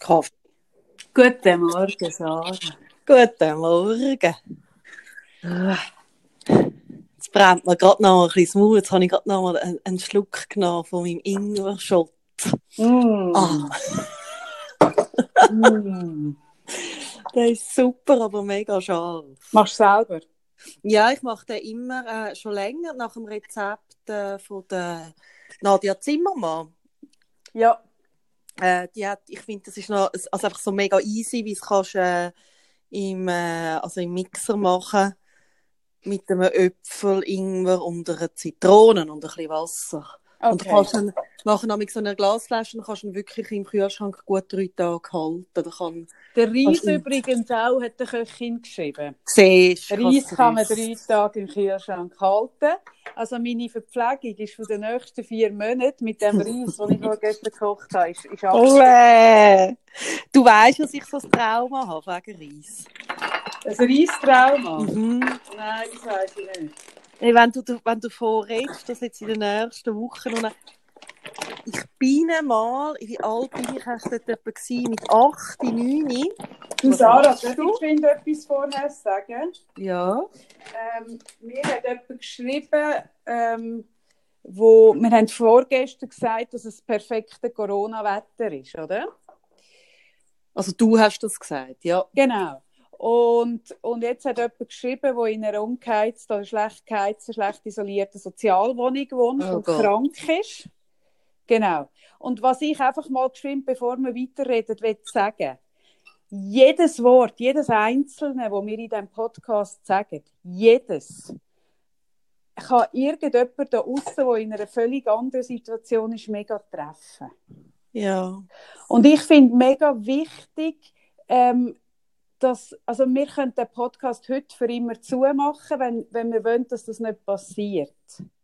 Kaffee. Guten Morgen, Sarah. Guten Morgen. Jetzt brennt mir gerade noch ein bisschen das Maul. Jetzt habe ich gerade noch mal einen, einen Schluck genommen von meinem Ingwer-Schott. Mm. Ah, Mm. der ist super, aber mega scharf. Machst du selber? Ja, ich mache den immer äh, schon länger nach dem Rezept äh, von der Nadia Zimmermann. Ja. Äh, die hat, ich finde, das ist noch also einfach so mega easy, wie es kannst äh, im, äh, also im Mixer machen mit einem Äpfel, Ingwer und einer Zitrone und ein bisschen Wasser. Und du Okay. kannst dann machen mit so einer Glasflasche und kannst ihn wirklich im Kühlschrank gut drei Tage halten. Da kann Der Reis übrigens auch, hat der Köchin geschrieben. siehst, Reis kann man drei Tage im Kühlschrank halten. Also meine Verpflegung ist für die nächsten vier Monate mit dem Reis, den ich vorgestern gekocht habe, ist, ist. Ole! Du weißt, dass ich so ein Trauma habe wegen Reis. Ein Reistrauma? Mhm. Nein, das weiß ich nicht. Hey, wenn du, wenn du davon redest, dass jetzt in den nächsten Wochen und ich bin mal, wie alt bin ich erst dort etwa gewesen? Mit 8, 9? Du, Sarah, darf du? ich geschwind etwas vorher sagen? Ja. Ähm, mir hat jemand geschrieben, ähm, wo, wir haben vorgestern gesagt, dass es das perfekte Corona-Wetter ist, oder? Also du hast das gesagt, ja. Genau. Und, und jetzt hat jemand geschrieben, der in einer ungeheizten oder schlecht geheizten, schlecht isolierten Sozialwohnung wohnt Oh und Gott. krank ist. Genau. Und was ich einfach mal geschwind, bevor wir weiterreden, will sagen, jedes Wort, jedes Einzelne, das wir in diesem Podcast sagen, jedes, kann irgendjemand da außen, der in einer völlig anderen Situation ist, mega treffen. Ja. Und ich finde mega wichtig, ähm, dass, also wir können den Podcast heute für immer zumachen, wenn, wenn wir wollen, dass das nicht passiert.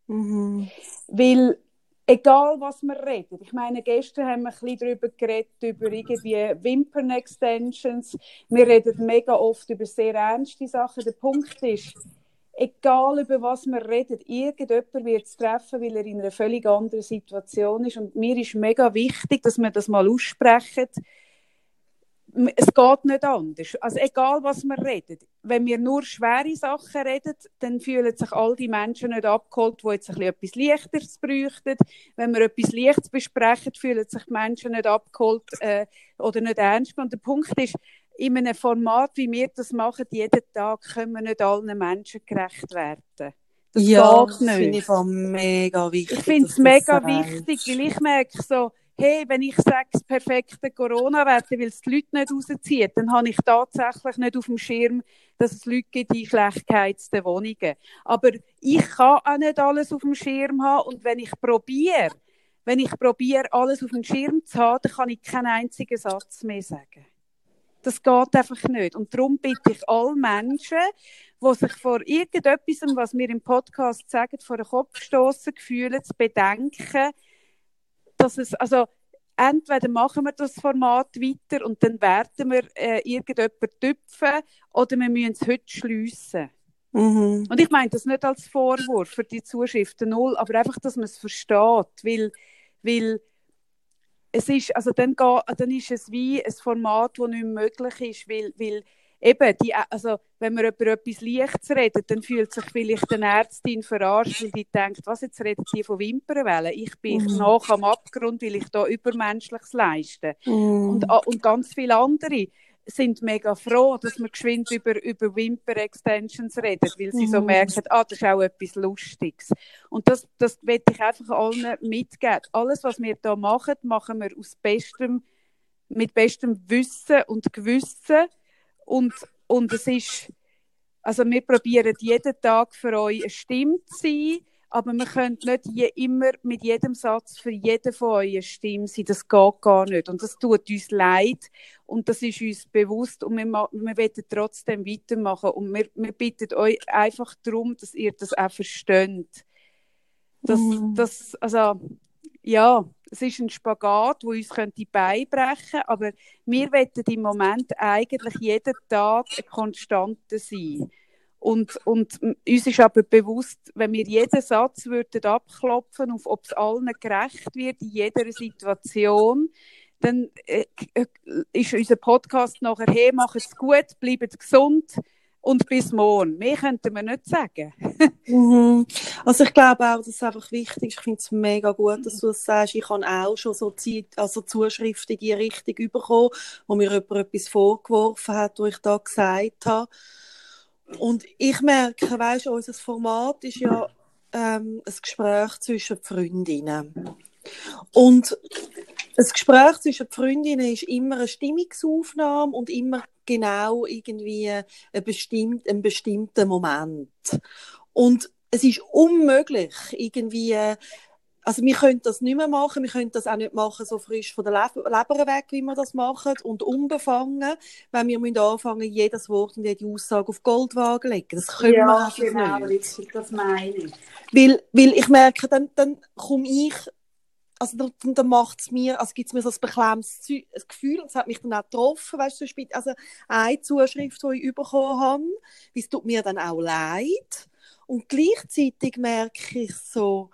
Mhm. Weil, egal was wir reden, ich meine, gestern haben wir ein bisschen darüber geredet, über irgendwie Wimpern-Extensions. Wir reden mega oft über sehr ernste Sachen. Der Punkt ist, egal über was wir reden, irgendjemand wird es treffen, weil er in einer völlig anderen Situation ist. Und mir ist mega wichtig, dass wir das mal aussprechen. Es geht nicht anders. Also egal, was wir reden. Wenn wir nur schwere Sachen reden, dann fühlen sich all die Menschen nicht abgeholt, die jetzt ein bisschen etwas Leichteres bräuchten. Wenn wir etwas Leichtes besprechen, fühlen sich die Menschen nicht abgeholt äh, oder nicht ernst genommen. Der Punkt ist, in einem Format, wie wir das machen, jeden Tag, können wir nicht allen Menschen gerecht werden. Das ja, geht das nicht. finde ich mega wichtig. Ich finde es mega das wichtig, weil ich merke so, hey, wenn ich sage, das perfekte Corona-Wetter, weil es die Leute nicht rauszieht, dann habe ich tatsächlich nicht auf dem Schirm, dass es Leute gibt in schlecht geheizten Wohnungen. Aber ich kann auch nicht alles auf dem Schirm haben und wenn ich probiere, wenn ich probiere, alles auf dem Schirm zu haben, dann kann ich keinen einzigen Satz mehr sagen. Das geht einfach nicht. Und darum bitte ich alle Menschen, die sich vor irgendetwas, was wir im Podcast sagen, vor den Kopf stoßen, Gefühle zu bedenken, dass es, also, entweder machen wir das Format weiter und dann werden wir äh, irgendjemanden tüpfen oder wir müssen es heute schliessen. Mhm. Und ich meine das nicht als Vorwurf für die Zuschriften null, aber einfach, dass man es versteht, weil, weil es ist, also dann, geht, dann ist es wie ein Format, das nicht mehr möglich ist, weil, weil eben, die, also wenn wir über etwas Leichtes reden, dann fühlt sich vielleicht eine Ärztin verarscht, weil die denkt, was, jetzt redet die von Wimpernwellen? Ich bin Mhm. nach am Abgrund, weil ich da Übermenschliches leiste. Mhm. Und, a- und ganz viele andere sind mega froh, dass wir geschwind über, über Wimper-Extensions reden, weil sie so Mhm. merken, ah, das ist auch etwas Lustiges. Und das, das will ich einfach allen mitgeben. Alles, was wir da machen, machen wir aus bestem, mit bestem Wissen und Gewissen. Und, und es ist, also wir probieren jeden Tag für euch eine Stimme zu sein, aber wir können nicht je, immer mit jedem Satz für jeden von euch eine Stimme sein. Das geht gar nicht. Und das tut uns leid. Und das ist uns bewusst. Und wir, wir wollen trotzdem weitermachen. Und wir, wir bitten euch einfach darum, dass ihr das auch versteht. Das, Mhm. das, also, ja, es ist ein Spagat, wo uns könnte beibrechen, aber wir wollen im Moment eigentlich jeden Tag eine Konstante sein. Und, und uns ist aber bewusst, wenn wir jeden Satz würden abklopfen, auf ob es allen gerecht wird, in jeder Situation, dann äh, äh, ist unser Podcast nachher, hey, macht es gut, bleibt gesund und bis morgen. Mehr könnten wir nicht sagen. mhm. Also ich glaube auch, dass es einfach wichtig ist. Ich finde es mega gut, dass du das sagst. Ich habe auch schon so Zeit, also Zuschriften in die Richtung bekommen, wo mir jemand etwas vorgeworfen hat, was ich da gesagt habe. Und ich merke, weißt du, unser Format ist ja ähm, ein Gespräch zwischen Freundinnen. Und das Gespräch zwischen Freundinnen ist immer eine Stimmungsaufnahme und immer genau irgendwie ein, bestimmt, ein bestimmter Moment. Und es ist unmöglich, irgendwie, also wir können das nicht mehr machen, wir können das auch nicht machen so frisch von der Leber weg, wie wir das machen und unbefangen, wenn wir müssen anfangen, jedes Wort und jede Aussage auf Goldwagen legen. Das können ja, wir genau, nicht. das meine ich. Weil, weil ich merke, dann, dann komme ich also dann, dann macht es mir, also gibt es mir so ein beklemmendes Gefühl, und es hat mich dann auch getroffen, weißt du, also eine Zuschrift, die ich bekommen habe, es tut mir dann auch leid und gleichzeitig merke ich so,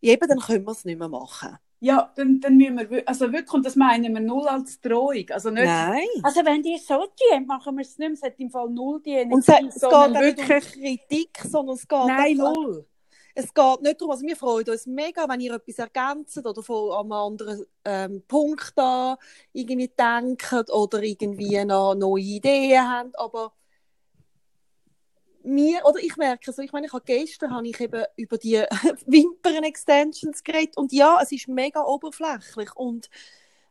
eben, dann können wir es nicht mehr machen. Ja, dann, dann müssen wir, also wirklich, und das meinen wir null als Drohung. Also nicht, Nein. Also wenn die so tun, machen wir es nicht mehr, es hat im Fall null die Energie. Und es, es geht wirklich nicht um Kritik, sondern es geht Nein, null es geht nicht darum, also wir freuen uns mega, wenn ihr etwas ergänzt oder von einem anderen ähm, Punkt da irgendwie denkt oder irgendwie noch neue Ideen habt, aber mir, oder ich merke so, ich meine, ich habe gestern habe ich eben über die Wimpern-Extensions geredet. Und ja, es ist mega oberflächlich. Und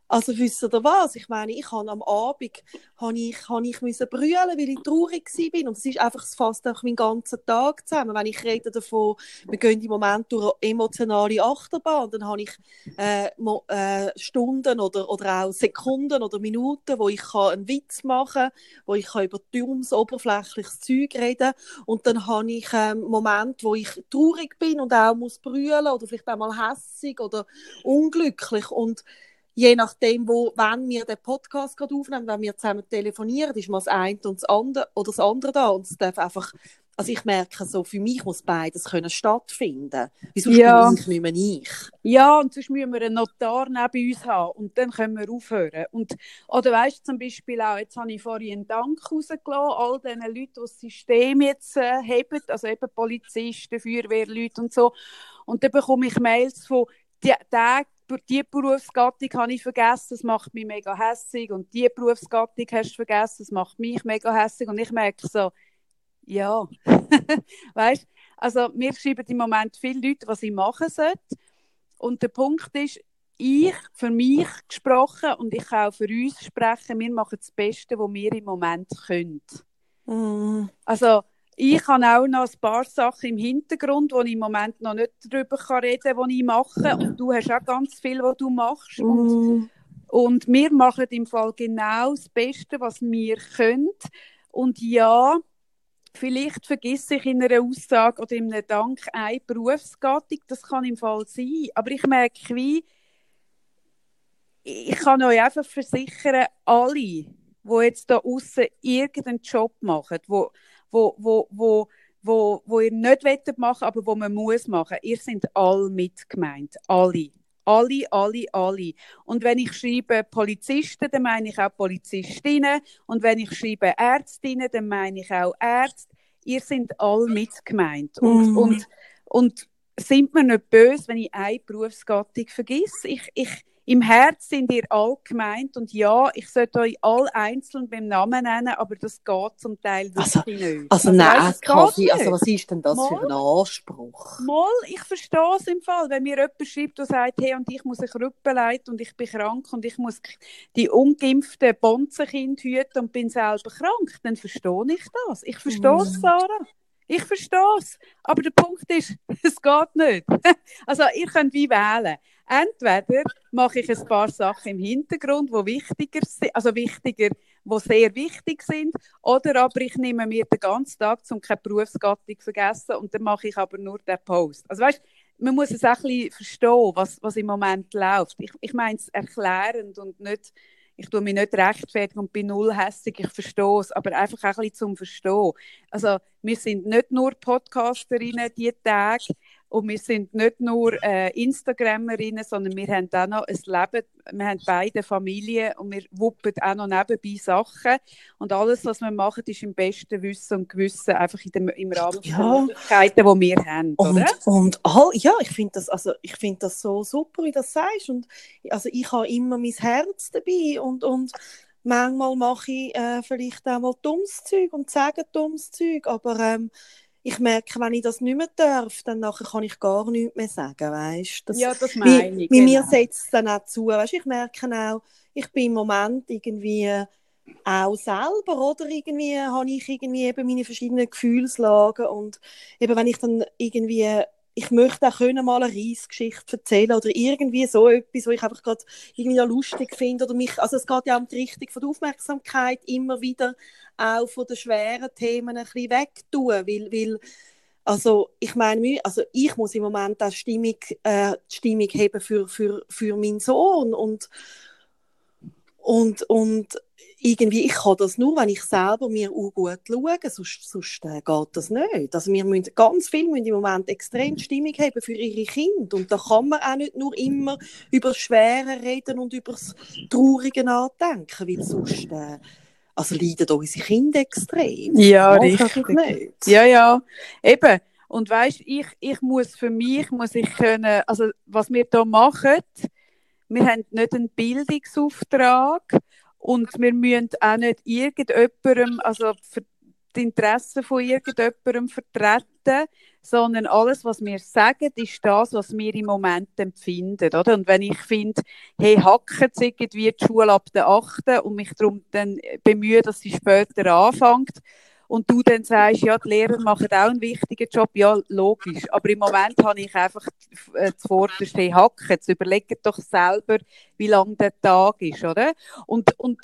also wisst ihr was? Ich meine, ich habe am Abend habe ich, habe ich müssen brüllen, weil ich traurig bin und es ist einfach fast auch meinen ganzen Tag zusammen. Wenn ich rede davon, wir gehen im Moment durch eine emotionale Achterbahn, dann habe ich äh, äh, Stunden oder, oder auch Sekunden oder Minuten, wo ich kann einen Witz machen kann, wo ich kann über dummes, oberflächliches Zeug reden und dann habe ich ähm, Momente, wo ich traurig bin und auch muss brüllen oder vielleicht auch mal hässig oder unglücklich und je nachdem, wo, wenn wir den Podcast gerade aufnehmen, wenn wir zusammen telefonieren, ist mal das eine und das andere, oder das andere da. Und es darf einfach, also ich merke so, für mich muss beides können stattfinden. Wieso ja. ich nicht mehr ich? Ja, und sonst müssen wir einen Notar neben uns haben und dann können wir aufhören. Und, oder weißt du zum Beispiel auch, jetzt habe ich vorhin einen Dank rausgelassen, all diesen Leuten, die das System jetzt äh, haben, also eben Polizisten, Feuerwehrleute und so. Und dann bekomme ich Mails von, die, der die Berufsgattung habe ich vergessen, das macht mich mega hässig. Und die Berufsgattung hast du vergessen, das macht mich mega hässig. Und ich merke so, ja, weißt, also mir schreiben im Moment viele Leute, was ich machen sollte. Und der Punkt ist, ich, für mich gesprochen und ich kann auch für uns sprechen, wir machen das Beste, was wir im Moment können. Mm. Also ich habe auch noch ein paar Sachen im Hintergrund, wo ich im Moment noch nicht darüber reden kann, die ich mache. Und du hast auch ganz viel, was du machst. Und, und wir machen im Fall genau das Beste, was wir können. Und ja, vielleicht vergesse ich in einer Aussage oder in einem Dank eine Berufsgattung. Das kann im Fall sein. Aber ich merke, wie, ich kann euch einfach versichern, alle, die jetzt da außen irgendeinen Job machen, wo wo, wo, wo, wo, wo ihr nicht wettet machen, aber wo man muss machen. Ihr seid alle mitgemeint. Alle. Alle, alle, alle. Und wenn ich schreibe Polizisten, dann meine ich auch Polizistinnen. Und wenn ich schreibe Ärztinnen, dann meine ich auch Ärzte. Ihr seid alle mitgemeint. Und, mm. und, und sind mir nicht böse, wenn ich eine Berufsgattung vergesse. Ich, ich, im Herz sind ihr all gemeint und ja, ich sollte euch all einzeln beim Namen nennen, aber das geht zum Teil wirklich also, nicht. Also, also nein, Kaffee, also was ist denn das Mal, für ein Anspruch? Mal, ich verstehe es im Fall, wenn mir jemand schreibt und sagt, hey, und ich muss ein Rückenleid und ich bin krank und ich muss die ungeimpften Bonzenkind hüten und bin selber krank, dann verstehe ich das. Ich verstehe es, mm. Sarah. Ich verstehe es. Aber der Punkt ist, es geht nicht. Also, ihr könnt wie wählen. Entweder mache ich ein paar Sachen im Hintergrund, wo wichtiger also wichtiger, wo sehr wichtig sind, oder aber ich nehme mir den ganzen Tag zum keine Berufsgattung vergessen und dann mache ich aber nur den Post. Also weißt, man muss es auch ein bisschen verstehen, was, was im Moment läuft. Ich, ich meine es erklärend und nicht, ich tue mich nicht rechtfertigen und bin null hässig, ich verstehe es, aber einfach auch ein bisschen zum Verstehen. Also wir sind nicht nur Podcasterinnen die Tage, Und wir sind nicht nur äh, Instagrammerinnen, sondern wir haben auch noch ein Leben, wir haben beide Familien und wir wuppen auch noch nebenbei Sachen. Und alles, was wir machen, ist im besten Wissen und Gewissen einfach in dem, im Rahmen ja. der Möglichkeiten, die wir haben. Und, oder? und all, ja, ich finde das, also, find das so super, wie du das sagst. Und, also, ich habe immer mein Herz dabei und, und manchmal mache ich äh, vielleicht auch mal dummes Zeug und sage dummes Zeug, aber ähm, ich merke, wenn ich das nicht mehr darf, dann nachher kann ich gar nichts mehr sagen, weißt? Das, ja, das meine ich. Bei genau. mir setzt es dann auch zu, weißt? Ich merke auch, ich bin im Moment irgendwie auch selber, oder? Irgendwie habe ich irgendwie eben meine verschiedenen Gefühlslagen und eben wenn ich dann irgendwie ich möchte auch können mal eine Reisgeschichte erzählen oder irgendwie so etwas, wo ich einfach gerade irgendwie lustig finde oder mich, also es geht ja um die Richtung von der Aufmerksamkeit immer wieder auch von den schweren Themen ein bisschen wegtun, weil, weil also ich meine, also ich muss im Moment auch Stimmung, äh, die Stimmung haben für, für, für meinen Sohn und und, und irgendwie, ich kann das nur, wenn ich selber mir auch gut schaue, sonst, sonst äh, geht das nicht. Also wir müssen, ganz viele müssen im Moment extrem Stimmung haben für ihre Kinder und da kann man auch nicht nur immer über das Schwere reden und über das Traurige nachdenken, weil sonst äh, also leiden unsere Kinder extrem. Ja, richtig. Nicht. Ja, ja, eben. Und weißt, ich, ich muss für mich, muss ich können, also was wir hier machen, wir haben nicht einen Bildungsauftrag, und wir müssen auch nicht irgendjemandem, also die Interessen von irgendjemandem vertreten, sondern alles, was wir sagen, ist das, was wir im Moment empfinden. Oder? Und wenn ich finde, hey, hacken sie irgendwie die Schule ab der 8. und mich darum dann bemühe, dass sie später anfängt, und du dann sagst, ja, die Lehrer machen auch einen wichtigen Job, ja, logisch. Aber im Moment habe ich einfach äh, zuvorderst hacken. Jetzt überlegt doch selber, wie lang der Tag ist, oder? Und, und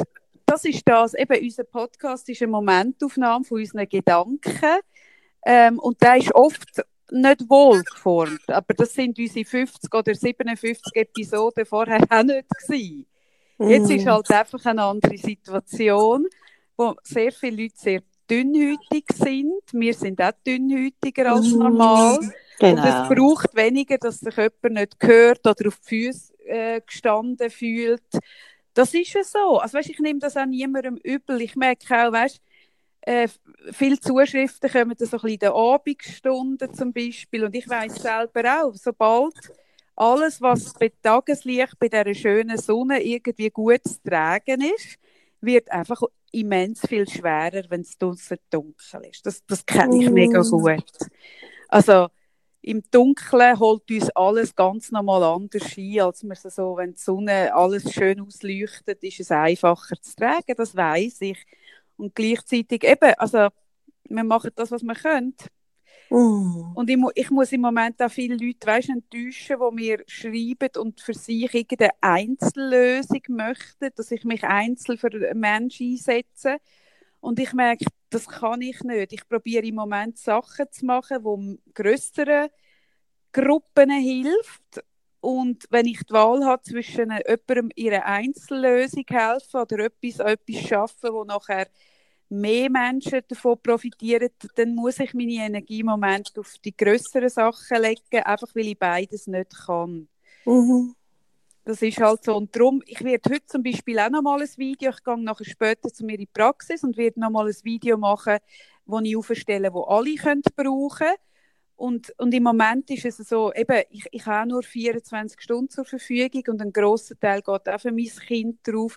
das ist das, eben unser Podcast ist eine Momentaufnahme von unseren Gedanken. Ähm, und der ist oft nicht wohlgeformt. Aber das sind unsere 50 oder 57 Episoden vorher auch nicht gewesen. Jetzt ist mm. halt einfach eine andere Situation, wo sehr viele Leute sehr dünnhütig sind. Wir sind auch dünnhütiger als mhm. normal. Genau. Und es braucht weniger, dass sich jemand nicht hört oder auf die Füße äh, gestanden fühlt. Das ist ja so. Also, weißt, ich nehme das auch niemandem übel. Ich merke auch, weißt, äh, viele Zuschriften kommen so ein bisschen in den Abendstunden zum Beispiel. Und ich weiß selber auch, sobald alles, was bei Tageslicht, bei dieser schönen Sonne irgendwie gut zu tragen ist, wird einfach immens viel schwerer, wenn es draußen dunkel ist. Das, das kenne ich mega mm. gut. Also im Dunkeln holt uns alles ganz normal anders ein, als man so, wenn die Sonne alles schön ausleuchtet, ist es einfacher zu tragen, das weiß ich. Und gleichzeitig eben, also wir machen das, was wir können. Oh. Und ich, ich, muss im Moment auch viele Leute weißt, enttäuschen, die mir schreiben und für sich irgendeine Einzellösung möchten, dass ich mich einzeln für Menschen einsetze. Und ich merke, das kann ich nicht. Ich probiere im Moment Sachen zu machen, die größeren Gruppen hilft. Und wenn ich die Wahl habe zwischen jemandem ihrer Einzellösung helfen oder etwas, etwas schaffen, wo nachher mehr Menschen davon profitieren, dann muss ich meine Energie im Moment auf die größeren Sachen legen, einfach weil ich beides nicht kann. Mhm. Das ist halt so. Und darum, ich werde heute zum Beispiel auch noch mal ein Video, ich gehe nachher später zu mir in die Praxis und werde noch mal ein Video machen, wo ich aufstelle, wo alle können brauchen und, und im Moment ist es so, eben, ich, ich habe nur 24 Stunden zur Verfügung und ein grosser Teil geht auch für mein Kind drauf.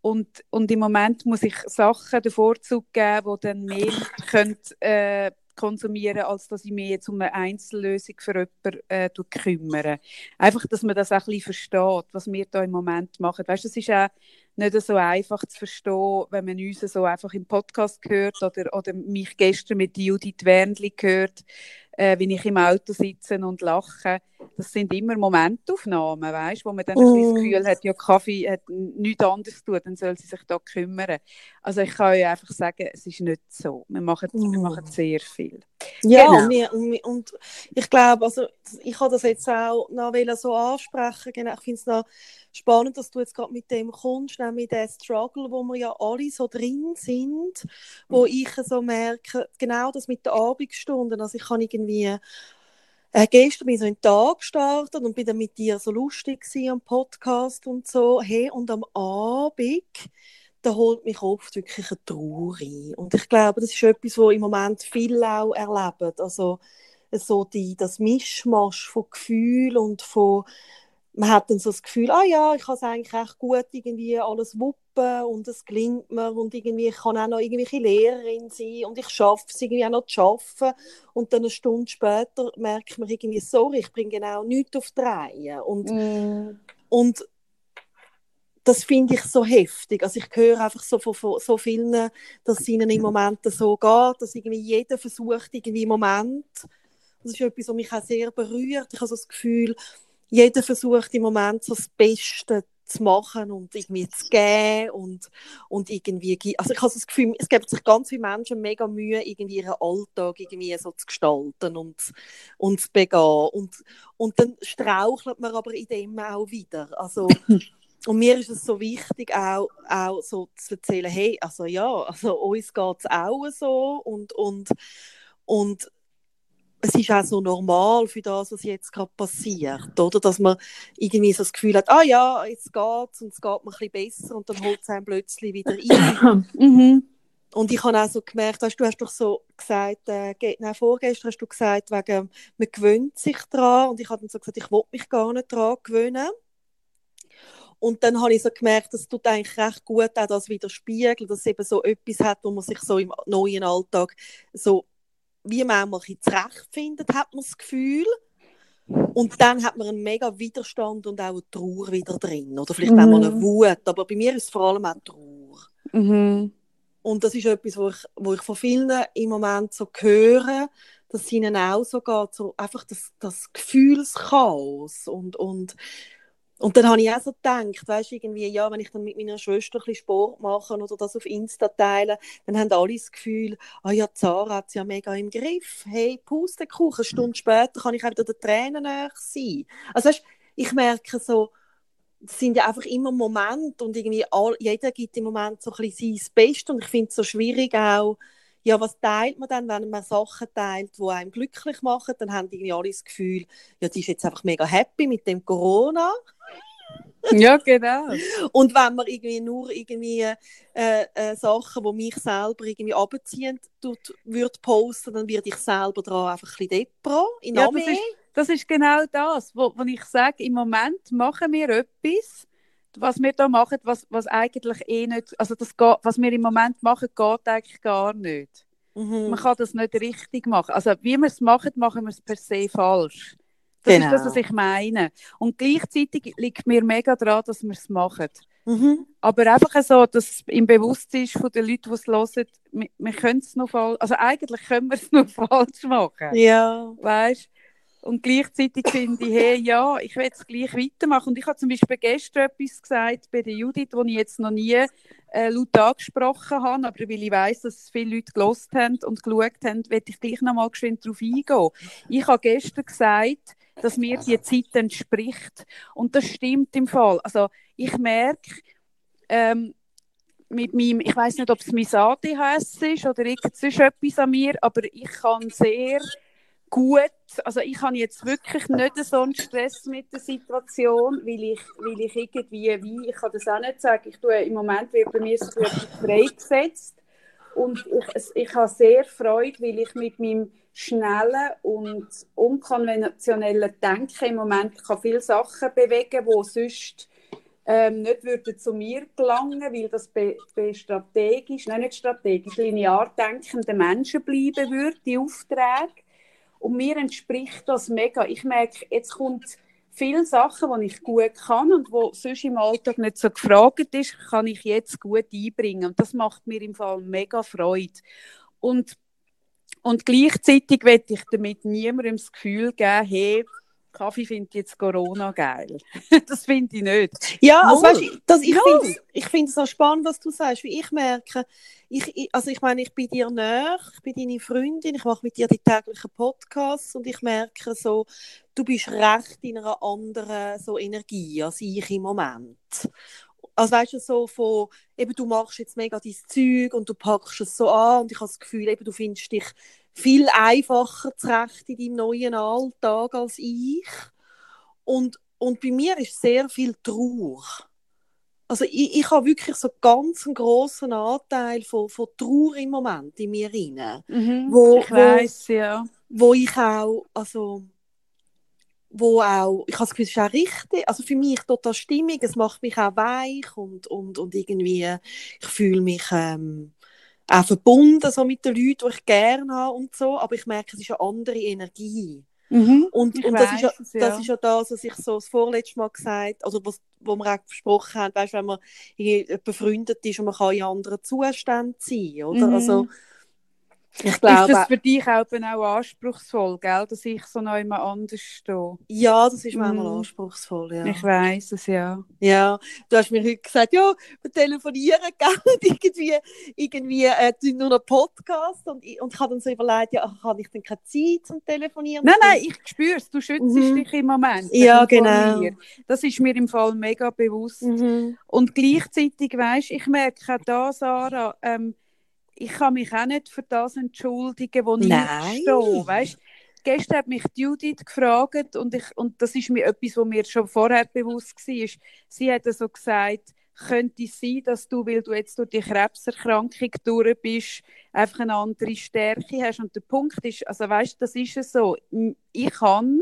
Und, und im Moment muss ich Sachen den Vorzug geben, die dann mehr könnt, äh, konsumieren als dass ich mich jetzt um eine Einzellösung für jemanden äh, kümmere. Einfach, dass man das auch ein bisschen versteht, was wir da im Moment machen. Weißt, das ist auch nicht so einfach zu verstehen, wenn man uns so einfach im Podcast hört oder, oder mich gestern mit Judith Wernli gehört, äh, wenn ich im Auto sitze und lache. Das sind immer Momentaufnahmen, weißt, wo man dann mm. das Gefühl hat, ja, Kaffee hat nichts anderes zu tun, dann soll sie sich da kümmern. Also ich kann euch einfach sagen, es ist nicht so. Wir machen, mm. wir machen sehr viel. Ja, genau. und, wir, und, ich glaube, also ich habe das jetzt auch noch so ansprechen. Genau, ich finde es noch spannend, dass du jetzt gerade mit dem kommst, nämlich der Struggle, wo wir ja alle so drin sind, wo ich so merke, genau das mit den Abendstunden, also ich kann irgendwie Äh, gestern bin ich so in den Tag gestartet und bin dann mit dir so lustig am Podcast und so. Hey, und am Abend, da holt mich oft wirklich eine Trauer ein. Und ich glaube, das ist etwas, was im Moment viele auch erleben. Also, so die, das Mischmasch von Gefühl und von man hat dann so das Gefühl, ah ja, ich kann es eigentlich recht gut irgendwie alles wuppen und es gelingt mir und irgendwie ich kann auch noch irgendwelche Lehrerin sein und ich schaffe es irgendwie auch noch zu schaffen und dann eine Stunde später merkt man irgendwie, sorry, ich bringe genau nichts auf die Reihe und, mm. und das finde ich so heftig. Also ich höre einfach so von, von so vielen, dass es ihnen im Moment so geht, dass irgendwie jeder versucht, irgendwie im Moment, das ist etwas, was mich auch sehr berührt. Ich habe so das Gefühl, jeder versucht im Moment so das Beste zu machen und irgendwie zu geben und, und irgendwie, also ich habe das Gefühl, es gibt sich ganz viele Menschen mega Mühe, irgendwie ihren Alltag irgendwie so zu gestalten und, und zu begehen. Und, und dann strauchelt man aber in dem auch wieder, also und mir ist es so wichtig, auch, auch so zu erzählen, hey, also ja, also uns geht es auch so und, und, und es ist auch so normal für das, was jetzt gerade passiert, oder? Dass man irgendwie so das Gefühl hat, ah ja, jetzt geht's und es geht mir ein bisschen besser und dann holt es einem plötzlich wieder ein. mhm. Und ich habe auch so gemerkt, weißt, du hast doch so gesagt, äh, nein, vorgestern hast du gesagt, wegen, man gewöhnt sich daran und ich habe dann so gesagt, ich will mich gar nicht daran gewöhnen. Und dann habe ich so gemerkt, das tut eigentlich recht gut auch das widerspiegeln, dass es eben so etwas hat, wo man sich so im neuen Alltag so wie man auch mal zurechtfindet, hat man das Gefühl. Und dann hat man einen mega Widerstand und auch eine Trauer wieder drin. Oder vielleicht mhm. auch mal eine Wut. Aber bei mir ist es vor allem auch Trauer. Mhm. Und das ist etwas, wo ich, wo ich von vielen im Moment so höre, dass es ihnen auch so geht, so einfach das, das Gefühlschaos und, und und dann habe ich auch so gedacht, weißt irgendwie, ja, wenn ich dann mit meiner Schwester ein Sport mache oder das auf Insta teile, dann haben alle das Gefühl, ah oh ja, Zara hat es ja mega im Griff. Hey, Pustekuchen, eine Stunde später kann ich auch wieder den Tränen näher sein. Also weißt, ich merke so, es sind ja einfach immer Momente und irgendwie all, jeder gibt im Moment so ein bisschen sein Bestes und ich finde es so schwierig auch, ja, was teilt man dann, wenn man Sachen teilt, die einem glücklich machen? Dann haben irgendwie alle das Gefühl, ja, die ist jetzt einfach mega happy mit dem Corona. Ja, genau. Und wenn man irgendwie nur irgendwie äh, äh, Sachen, die mich selber irgendwie abziehen, tut, würde posten, dann werde ich selber daran einfach ein bisschen depro, in ja, das ist, das ist genau das, wo, wo ich sage, im Moment machen wir etwas, was wir da machen, was, was eigentlich eh nicht, also das geht, was wir im Moment machen, geht eigentlich gar nicht. Mhm. Man kann das nicht richtig machen. Also wie wir es machen, machen wir es per se falsch. Das genau. ist das, was ich meine. Und gleichzeitig liegt mir mega daran, dass wir es machen. Mhm. Aber einfach so, dass es im Bewusstsein ist von den Leuten, die es hören, wir, wir können es noch falsch, also eigentlich können wir es noch falsch machen. Ja. Weißt und gleichzeitig finde ich, hey, ja, ich will es gleich weitermachen. Und ich habe zum Beispiel gestern etwas gesagt bei der Judith, das ich jetzt noch nie äh, laut angesprochen habe, aber weil ich weiß, dass viele Leute gelost haben und geschaut haben, werde ich gleich noch mal geschwind darauf eingehen. Ich habe gestern gesagt, dass mir die Zeit entspricht. Und das stimmt im Fall. Also ich merke, ähm, mit meinem, ich weiß nicht, ob es mein ADHS ist oder irgendetwas an mir, aber ich kann sehr gut, also ich habe jetzt wirklich nicht so einen Stress mit der Situation, weil ich, weil ich irgendwie, wie, ich kann das auch nicht sagen, ich tue, im Moment wird bei mir so freigesetzt und ich, ich habe sehr Freude, weil ich mit meinem schnellen und unkonventionellen Denken im Moment kann viele Sachen bewegen, die sonst ähm, nicht würden zu mir gelangen, weil das bei, bei strategisch, nein, nicht strategisch, linear denkenden Menschen bleiben würde, die Aufträge. Und mir entspricht das mega. Ich merke, jetzt kommt viele Sachen, die ich gut kann und wo sonst im Alltag nicht so gefragt ist, kann ich jetzt gut einbringen. Und das macht mir im Fall mega Freude. Und, und gleichzeitig will ich damit niemandem das Gefühl geben, hey, Kaffee findet jetzt Corona geil. das finde ich nicht. Ja, also, weißt, das, ich finde es find so spannend, was du sagst, wie ich merke, ich, also ich meine, ich bin dir näher, ich bin deine Freundin, ich mache mit dir die täglichen Podcasts und ich merke so, du bist recht in einer anderen so Energie als ich im Moment. Also weißt du, so von, eben du machst jetzt mega dein Zeug und du packst es so an und ich habe das Gefühl, eben du findest dich viel einfacher zurecht in deinem neuen Alltag als ich. Und, und bei mir ist sehr viel Trauer. Also ich, ich habe wirklich so ganz einen grossen Anteil von, von Trauer im Moment in mir rein. Mhm, Wo, ich weiß, ja. wo ich auch, also wo auch, ich habe das Gefühl, es ist auch richtig, also für mich total stimmig, es macht mich auch weich und, und, und irgendwie, ich fühle mich ähm, auch verbunden so mit den Leuten, die ich gerne habe und so, aber ich merke, es ist eine andere Energie. Mhm, Und, und das, ist ja, weiss das ja. ist ja das, was ich so das vorletzte Mal gesagt also was, wo wir auch besprochen haben, weißt, wenn man befreundet ist und man kann in anderen Zuständen sein, oder? Mhm. Also, ich Ist glaube, das für dich auch, auch anspruchsvoll, gell? dass ich so noch immer anders stehe? ja, das ist manchmal Mhm. anspruchsvoll, ja. Ich weiß es, ja. Ja, du hast mir heute gesagt, ja, wir telefonieren gerne irgendwie, irgendwie äh, nur noch Podcast und ich, und ich habe dann so überlegt, ja, habe ich denn keine Zeit zum Telefonieren? Nein, nein, ich spüre es, du schützt Mhm. dich im Moment. Ja, genau. mir. Das ist mir im Fall mega bewusst. Mhm. Und gleichzeitig, weißt ich merke auch da, Sarah, ähm, ich kann mich auch nicht für das entschuldigen, wo Nein. ich stehe. Weißt? Gestern hat mich Judith gefragt und, ich, und das ist mir etwas, was mir schon vorher bewusst war. Sie hat so gesagt, könnte es sein, dass du, weil du jetzt durch die Krebserkrankung durch bist, einfach eine andere Stärke hast. Und der Punkt ist, also weißt, das ist es so. Ich habe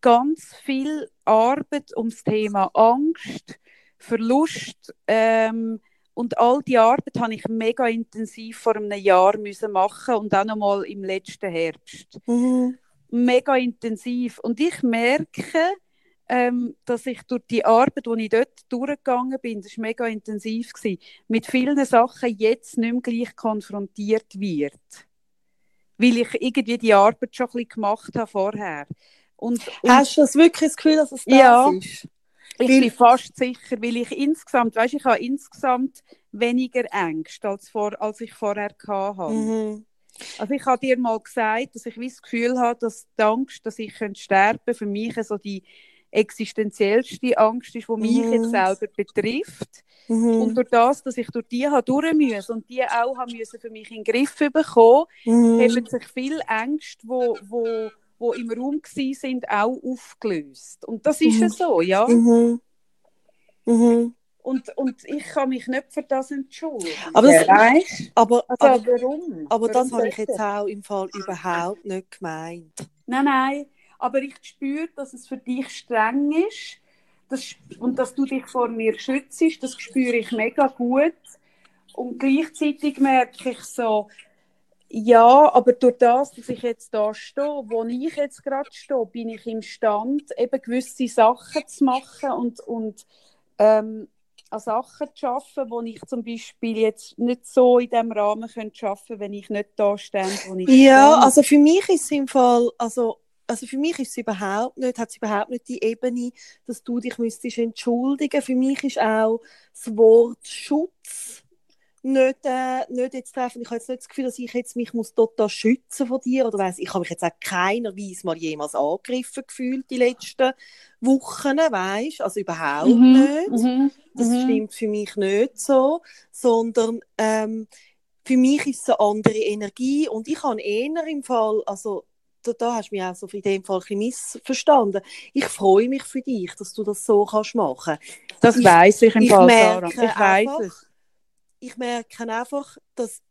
ganz viel Arbeit ums Thema Angst, Verlust ähm, und all die Arbeit habe ich mega intensiv vor einem Jahr müssen machen und auch noch mal im letzten Herbst. Mhm. Mega intensiv. Und ich merke, ähm, dass ich durch die Arbeit, die ich dort durchgegangen bin, das war mega intensiv, gewesen, mit vielen Sachen jetzt nicht mehr gleich konfrontiert wird. Weil ich irgendwie die Arbeit schon ein bisschen gemacht habe vorher. Und, und Hast du das wirklich das Gefühl, dass es das Ja. ist? Ich weil- bin fast sicher, weil ich insgesamt, weißt, ich habe insgesamt weniger Ängste als, vor, als ich vorher hatte. Mhm. Also ich habe dir mal gesagt, dass ich das Gefühl habe, dass die Angst, dass ich könnte sterben für mich so die existenziellste Angst ist, die mich Mhm. jetzt selber betrifft. Mhm. Und durch das, dass ich durch die habe durch müssen und die auch haben müssen für mich in den Griff bekommen, Mhm. haben sich viele Ängste, wo, wo, wo im Raum gsi sind, auch aufgelöst. Und das ist Mhm. ja so, ja. Mhm. Mhm. Und, und ich kann mich nicht für das entschuldigen. Aber das- weißt Aber, also, aber, warum? aber das Warum habe ich jetzt auch im Fall überhaupt nicht gemeint. Nein, nein. Aber ich spüre, dass es für dich streng ist. Das, und dass du dich vor mir schützt, das spüre ich mega gut. Und gleichzeitig merke ich so, ja, aber durch das, dass ich jetzt da stehe, wo ich jetzt gerade stehe, bin ich imstand, eben gewisse Sachen zu machen und, und ähm, an Sachen zu arbeiten, wo ich zum Beispiel jetzt nicht so in diesem Rahmen könnte arbeiten könnte, wenn ich nicht da stehe, wo ich Ja, stehe. also für mich ist es im Fall, also, also für mich ist es überhaupt nicht, hat es überhaupt nicht die Ebene, dass du dich müsstest entschuldigen. Für mich ist auch das Wort Schutz nicht, äh, nicht jetzt treffen. Ich habe jetzt nicht das Gefühl, dass ich jetzt mich muss total schützen von dir oder weiss, ich habe mich jetzt auch keiner Weise mal jemals angegriffen gefühlt die letzten Wochen, weißt? Also überhaupt nicht. Mhm. Das Mhm. stimmt für mich nicht so, sondern ähm, für mich ist es eine andere Energie und ich habe eher im Fall, also da, da hast du mich auch so in dem Fall ein missverstanden. Ich freue mich für dich, dass du das so kannst machen. Das weiß ich im Fall, Sarah. Ich weiß es. Ich merke einfach, dass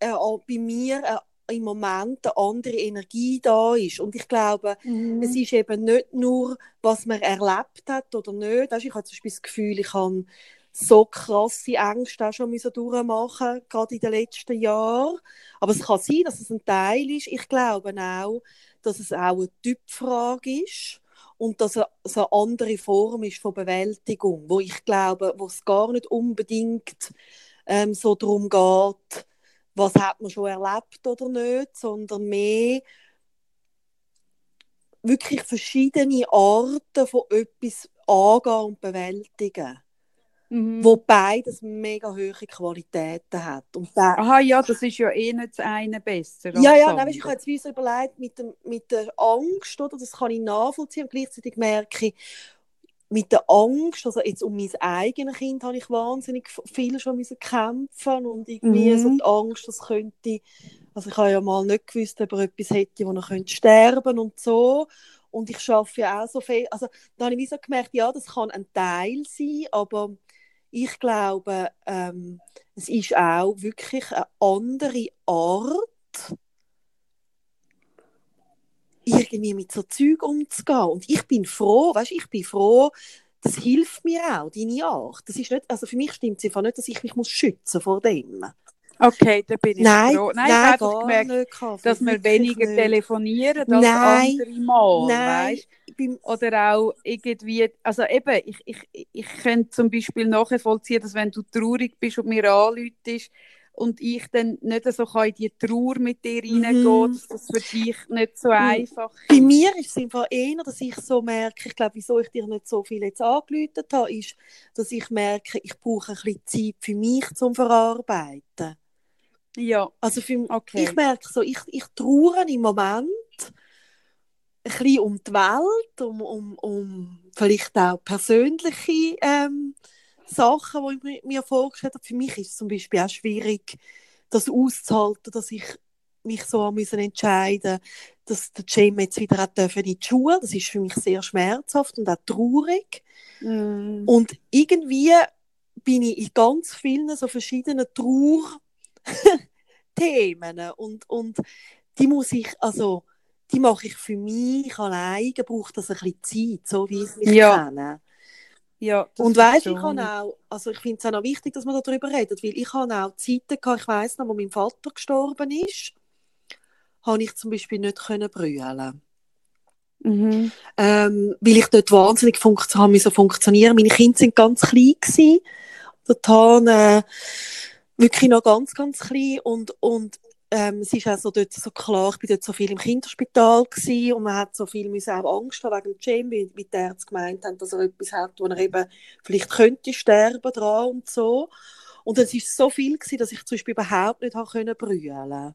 äh, bei mir äh, im Moment eine andere Energie da ist und ich glaube, Mhm. es ist eben nicht nur, was man erlebt hat oder nicht. Weißt, ich habe zum Beispiel das Gefühl, ich habe so krasse Ängste auch schon müssen durchmachen, gerade in den letzten Jahren. Aber es kann sein, dass es ein Teil ist. Ich glaube auch, dass es auch eine Typfrage ist und dass es eine andere Form ist von Bewältigung, wo ich glaube, wo es gar nicht unbedingt ähm, so darum geht, was hat man schon erlebt oder nicht, sondern mehr wirklich verschiedene Arten von etwas angehen und bewältigen, Mhm. wo beides mega hohe Qualitäten hat. Und da, Aha, ja, das ist ja eh nicht das eine besser. ja, ja, nein, weißt, ich habe jetzt wie überlegt, mit, dem, mit der Angst, oder, das kann ich nachvollziehen, und gleichzeitig merke ich, mit der Angst, also jetzt um mein eigenes Kind habe ich wahnsinnig viel schon müssen kämpfen und irgendwie Mhm. so die Angst, das könnte Also ich habe ja mal nicht gewusst, ob er etwas hätte, wo er könnte sterben und so. Und ich arbeite ja auch so viel. Also da habe ich wie so gemerkt, ja, das kann ein Teil sein, aber ich glaube, ähm, es ist auch wirklich eine andere Art, irgendwie mit so Zeug umzugehen. Und ich bin froh, weißt ich bin froh, das hilft mir auch, deine Art. Das ist nicht, also für mich stimmt es einfach nicht, dass ich mich muss schützen vor dem. Okay, da bin ich Nein, froh. Nein, nein, ich habe gemerkt, nicht, Kaffee, dass wir weniger nicht. telefonieren als Nein, andere Mal, Nein, weißt? Oder auch irgendwie, also eben, ich, ich, ich könnte zum Beispiel nachvollziehen, dass wenn du traurig bist und mir anläutest und ich dann nicht so kann in die Trauer mit dir reingehen, Mhm. dass das für dich nicht so einfach bei ist. mir ist es einfach eher, dass ich so merke, ich glaube, wieso ich dir nicht so viel jetzt angeläutet habe, ist, dass ich merke, ich brauche ein bisschen Zeit für mich zum Verarbeiten. Ja, Also für, Okay. ich merke so, ich, ich trauere im Moment ein bisschen um die Welt, um, um, um vielleicht auch persönliche ähm, Sachen, die ich mi- mir vorgestellt habe. Für mich ist es zum Beispiel auch schwierig, das auszuhalten, dass ich mich so müssen entscheiden dass der Jim jetzt wieder hat dürfen in die Schule. Das ist für mich sehr schmerzhaft und auch traurig. Mm. Und irgendwie bin ich in ganz vielen so verschiedenen Trauerthemen und, und die muss ich, also die mache ich für mich alleine, braucht das ein bisschen Zeit, so wie ich es mich Ja. kenne. ja, Und weißt, ich habe auch, also ich finde es auch noch wichtig, dass man darüber redet, weil ich habe auch Zeiten gehabt, ich weiss noch, wo mein Vater gestorben ist, habe ich zum Beispiel nicht können brüllen. Mhm. ähm, weil ich dort wahnsinnig funktio haben müssen funktionieren. Meine Kinder sind ganz klein gewesen. Der Tan äh, wirklich noch ganz, ganz klein und, und ähm, es ist auch so dort so klar, ich bin dort so viel im Kinderspital gewesen und man hat so viel müssen auch Angst haben wegen dem Jamie, wie die Ärzte gemeint haben, dass er etwas hat, wo er eben vielleicht könnte sterben dran und so. Und es ist so viel gewesen, dass ich zum Beispiel überhaupt nicht können brüllen.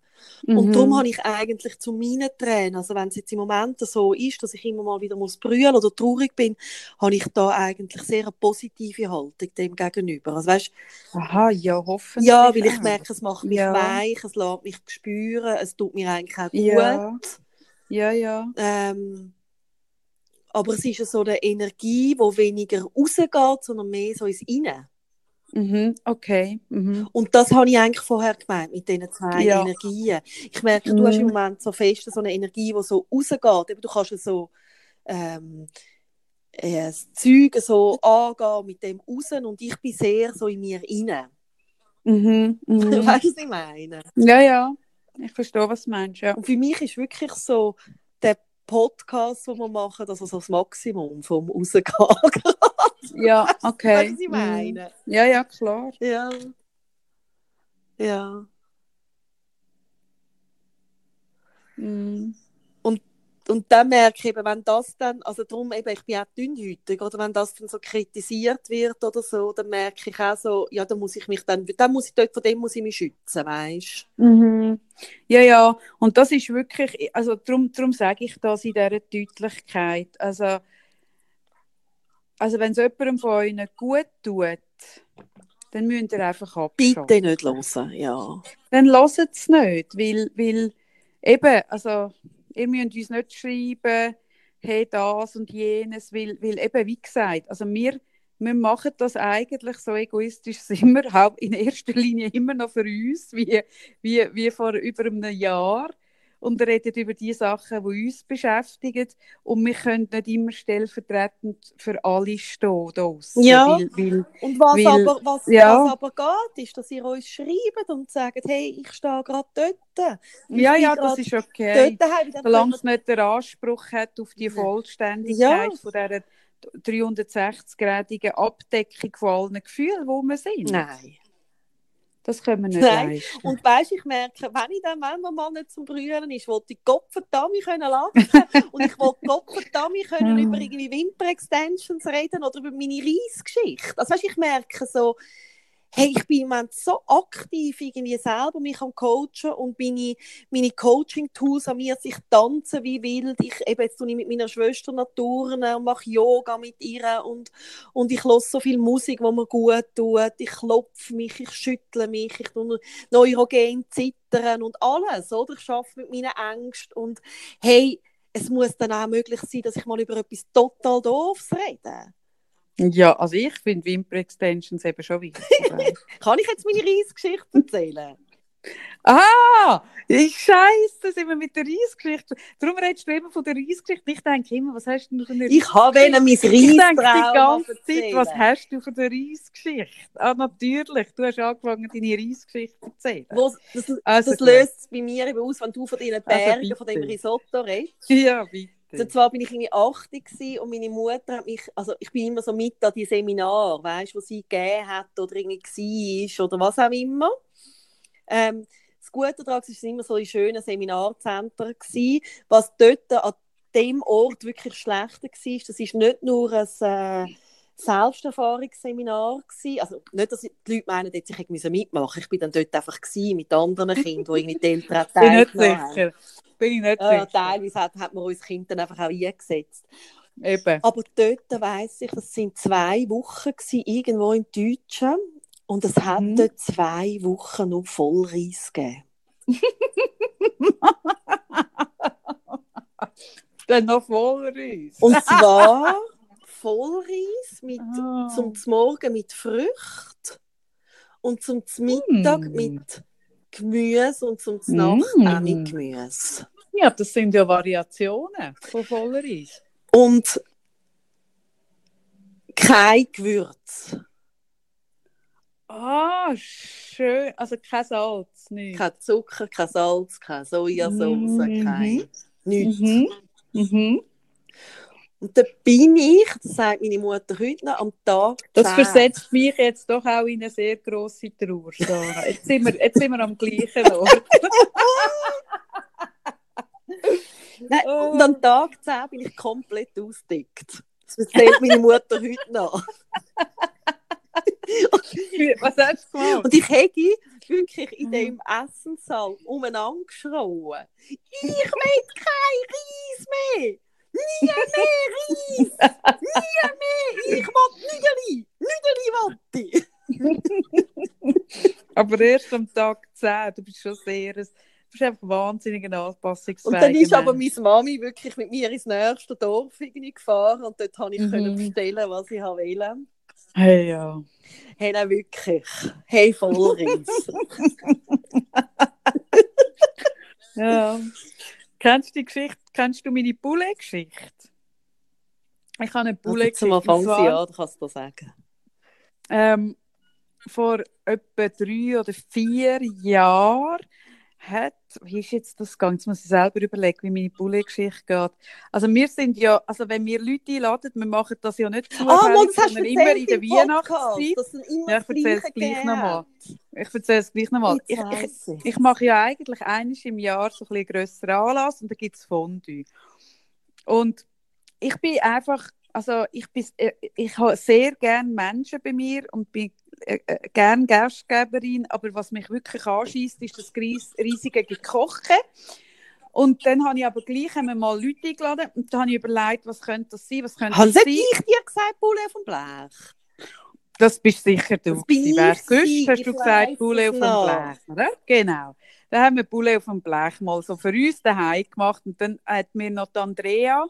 Und Mhm. darum habe ich eigentlich zu meinen Tränen, also wenn es jetzt im Moment so ist, dass ich immer mal wieder muss brüllen oder traurig bin, habe ich da eigentlich sehr eine positive Haltung dem gegenüber. Also weißt, Aha, ja, hoffentlich. ja, weil ich merke, es macht mich Ja. weich, es lässt mich spüren, es tut mir eigentlich auch gut. Ja. Ja, ja. Ähm, aber es ist ja so eine Energie, die weniger rausgeht, sondern mehr so ins Innen. Mhm. Okay. Mhm. Und das habe ich eigentlich vorher gemeint mit diesen zwei Ja. Energien. Ich merke, du hast im Mhm. Moment so fest so eine Energie, die so rausgeht. Eben, du kannst ja so ähm, äh, das Zeug so angehen mit dem raus und ich bin sehr so in mir inne. Mhm. Mhm. Weißt du, was ich meine? Ja, ja. Ich verstehe, was du meinst, ja. Und für mich ist wirklich so der Podcast, den wir machen, also so das Maximum vom Rausgehen. Ja, okay. Du, was ich Mhm. meine? Ja, ja, klar. Ja. Ja. Mhm. und dann merke ich eben, wenn das dann, also darum eben, ich bin auch dünnhütig, oder wenn das dann so kritisiert wird oder so, dann merke ich auch so, ja, dann muss ich mich dann, dann muss ich dort, von dem muss ich mich schützen, weißt Mhm. Ja, ja, und das ist wirklich, also darum, darum sage ich das in dieser Deutlichkeit. Also, also wenn es jemandem von euch nicht gut tut, dann müsst ihr einfach abschalten. Bitte nicht hören, ja. Dann lasst es nicht, weil, weil eben, also ihr müsst uns nicht schreiben, hey, das und jenes, weil, weil eben, wie gesagt, also wir, wir machen das eigentlich so egoistisch, sind wir in erster Linie immer noch für uns, wie, wie, wie vor über einem Jahr und reden über die Sachen, die uns beschäftigen und wir können nicht immer stellvertretend für alle stehen draussen, Ja. weil, weil Und was, Weil- aber, was, ja. was aber geht, ist, dass ihr uns schreibt und sagt, hey, ich stehe gerade dort. Ich ja, ja, das ist okay. Solange es nicht den Anspruch hat auf die. Vollständigkeit Ja. von dieser 360-gradigen Abdeckung von allen Gefühlen, wo wir sind. Nein. Das können wir nicht Nein. leisten. Und weißt, ich merke, wenn ich dann, wenn man mal nicht zum Brüllen ist, wollte ich Gott verdammt können lachen und ich wollte Gott verdammt können Mhm. über irgendwie Wimper-Extensions reden oder über meine Reisgeschichte. Also weißt, ich merke so, hey, ich bin im Moment so aktiv irgendwie selber mich am Coachen und meine, meine Coaching-Tools an mir, sich tanzen wie wild. Ich, eben, jetzt tue ich mit meiner Schwester Naturen und mache Yoga mit ihr und, und ich höre so viel Musik, die mir gut tut. Ich klopfe mich, ich schüttle mich, ich tue neurogen zittern und alles, oder? Ich arbeite mit meinen Ängsten und hey, es muss dann auch möglich sein, dass ich mal über etwas total Doofes rede. Ja, also ich finde Wimper-Extensions eben schon wichtig. Kann ich jetzt meine Reisgeschichte erzählen? Ah, ich scheiße, sind wir mit der Reisgeschichte. Darum redest du immer von der Reisgeschichte. Ich denke immer, was hast du für eine Ich habe mein Reistrauma Ich denke die ganze Zeit, was hast du für eine Reisgeschichte? Ah, natürlich, du hast angefangen, deine Reisgeschichte zu erzählen. Wo, das also, das löst es bei mir eben aus, wenn du von deinen also Bergen, also von dem Risotto redest. Ja, bitte. Und zwar bin ich irgendwie 80 und meine Mutter hat mich, also ich bin immer so mit an die Seminar, weißt, wo sie gegeben hat oder irgendwie war oder was auch immer. Ähm, das Gute daran war, es immer so ein schönes Seminarzentrum gewesen, was dort an dem Ort wirklich schlechter war. Das ist nicht nur ein äh, Selbsterfahrungsseminar gewesen. Also nicht, dass die Leute meinen, dass ich mitmachen Ich bin dann dort einfach mit anderen Kindern, die irgendwie die Eltern teilgenommen haben. Bin ich nicht sicher. teilweise hat, hat man uns Kinder dann einfach auch eingesetzt. Eben. Aber dort weiss ich, das sind zwei Wochen gewesen, irgendwo im Deutschen. Und es hat mhm. dort zwei Wochen noch Vollreis gegeben. Dann noch Vollreis. Und zwar Vollreis mit, oh. zum Morgen mit Früchten und zum Mittag mm. mit Gemüse und zum Nacht mm. auch mit Gemüse. Ja, das sind ja Variationen von Vollreis. Und kein Gewürz. Ah, schön. Also kein Salz, nicht. Kein Zucker, kein Salz, keine Sojasauce, mhm. kein nichts. Mhm. Mhm. Und da bin ich, das sagt meine Mutter heute noch, am Tag. Das versetzt mich jetzt doch auch in eine sehr grosse Trauer. Jetzt sind wir, jetzt sind wir am gleichen Ort. Nein, und am Tag 10 bin ich komplett ausgedickt. Das erzählt meine Mutter heute noch. Was hast du gemacht? Und ich hätte wirklich in dem Essenssaal umeinander geschrauen. Ich will kein Reis mehr! Nie mehr Reis! Nie mehr! Ich will Nüdeli! Nüdeli will Aber erst am Tag 10, du bist schon sehr... Du bist einfach wahnsinnig anpassungsfähig. Und dann ist aber meine Mami wirklich mit mir ins nächste Dorf gefahren und dort konnte ich mhm. bestellen, was ich wollte. Hey, ja. Hey, nein, wirklich. Hey, Vollreis. ja. Kennst du die Geschichte? Kennst du meine Bulle-Geschichte? Ich habe eine Bulle-Geschichte. Zum Anfang des Jahres kannst du sagen. Ähm, vor etwa drei oder vier Jahren hat, ist jetzt das gegangen? Jetzt muss ich selber überlegen, wie meine Bulli-Geschichte geht. Also wir sind ja, also wenn wir Leute einladen, wir machen das ja nicht zufällig, ah, sondern immer in der Weihnachtszeit. Das sind immer ja, ich erzähle es gleich nochmal. Ich erzähle es gleich nochmal. Ich, ich, ich, mache ja eigentlich eines im Jahr so ein bisschen grösseren Anlass und da gibt es Fondue. Und ich bin einfach, also ich, bin, äh, ich habe sehr gerne Menschen bei mir und bin äh, äh, gerne Gastgeberin, aber was mich wirklich anschießt, ist das riesige Gekoche. Und dann habe ich aber gleich mal Leute eingeladen und dann habe ich überlegt, was könnte das sein, was könnte das sein. ich dir gesagt, Poulet vom Blech? Das bist sicher du. Wer es gewusst, hast du gesagt, Poulet auf dem Blech, oder? Genau. Dann haben wir Poulet auf dem Blech mal so für uns daheim gemacht und dann hat mir noch die Andrea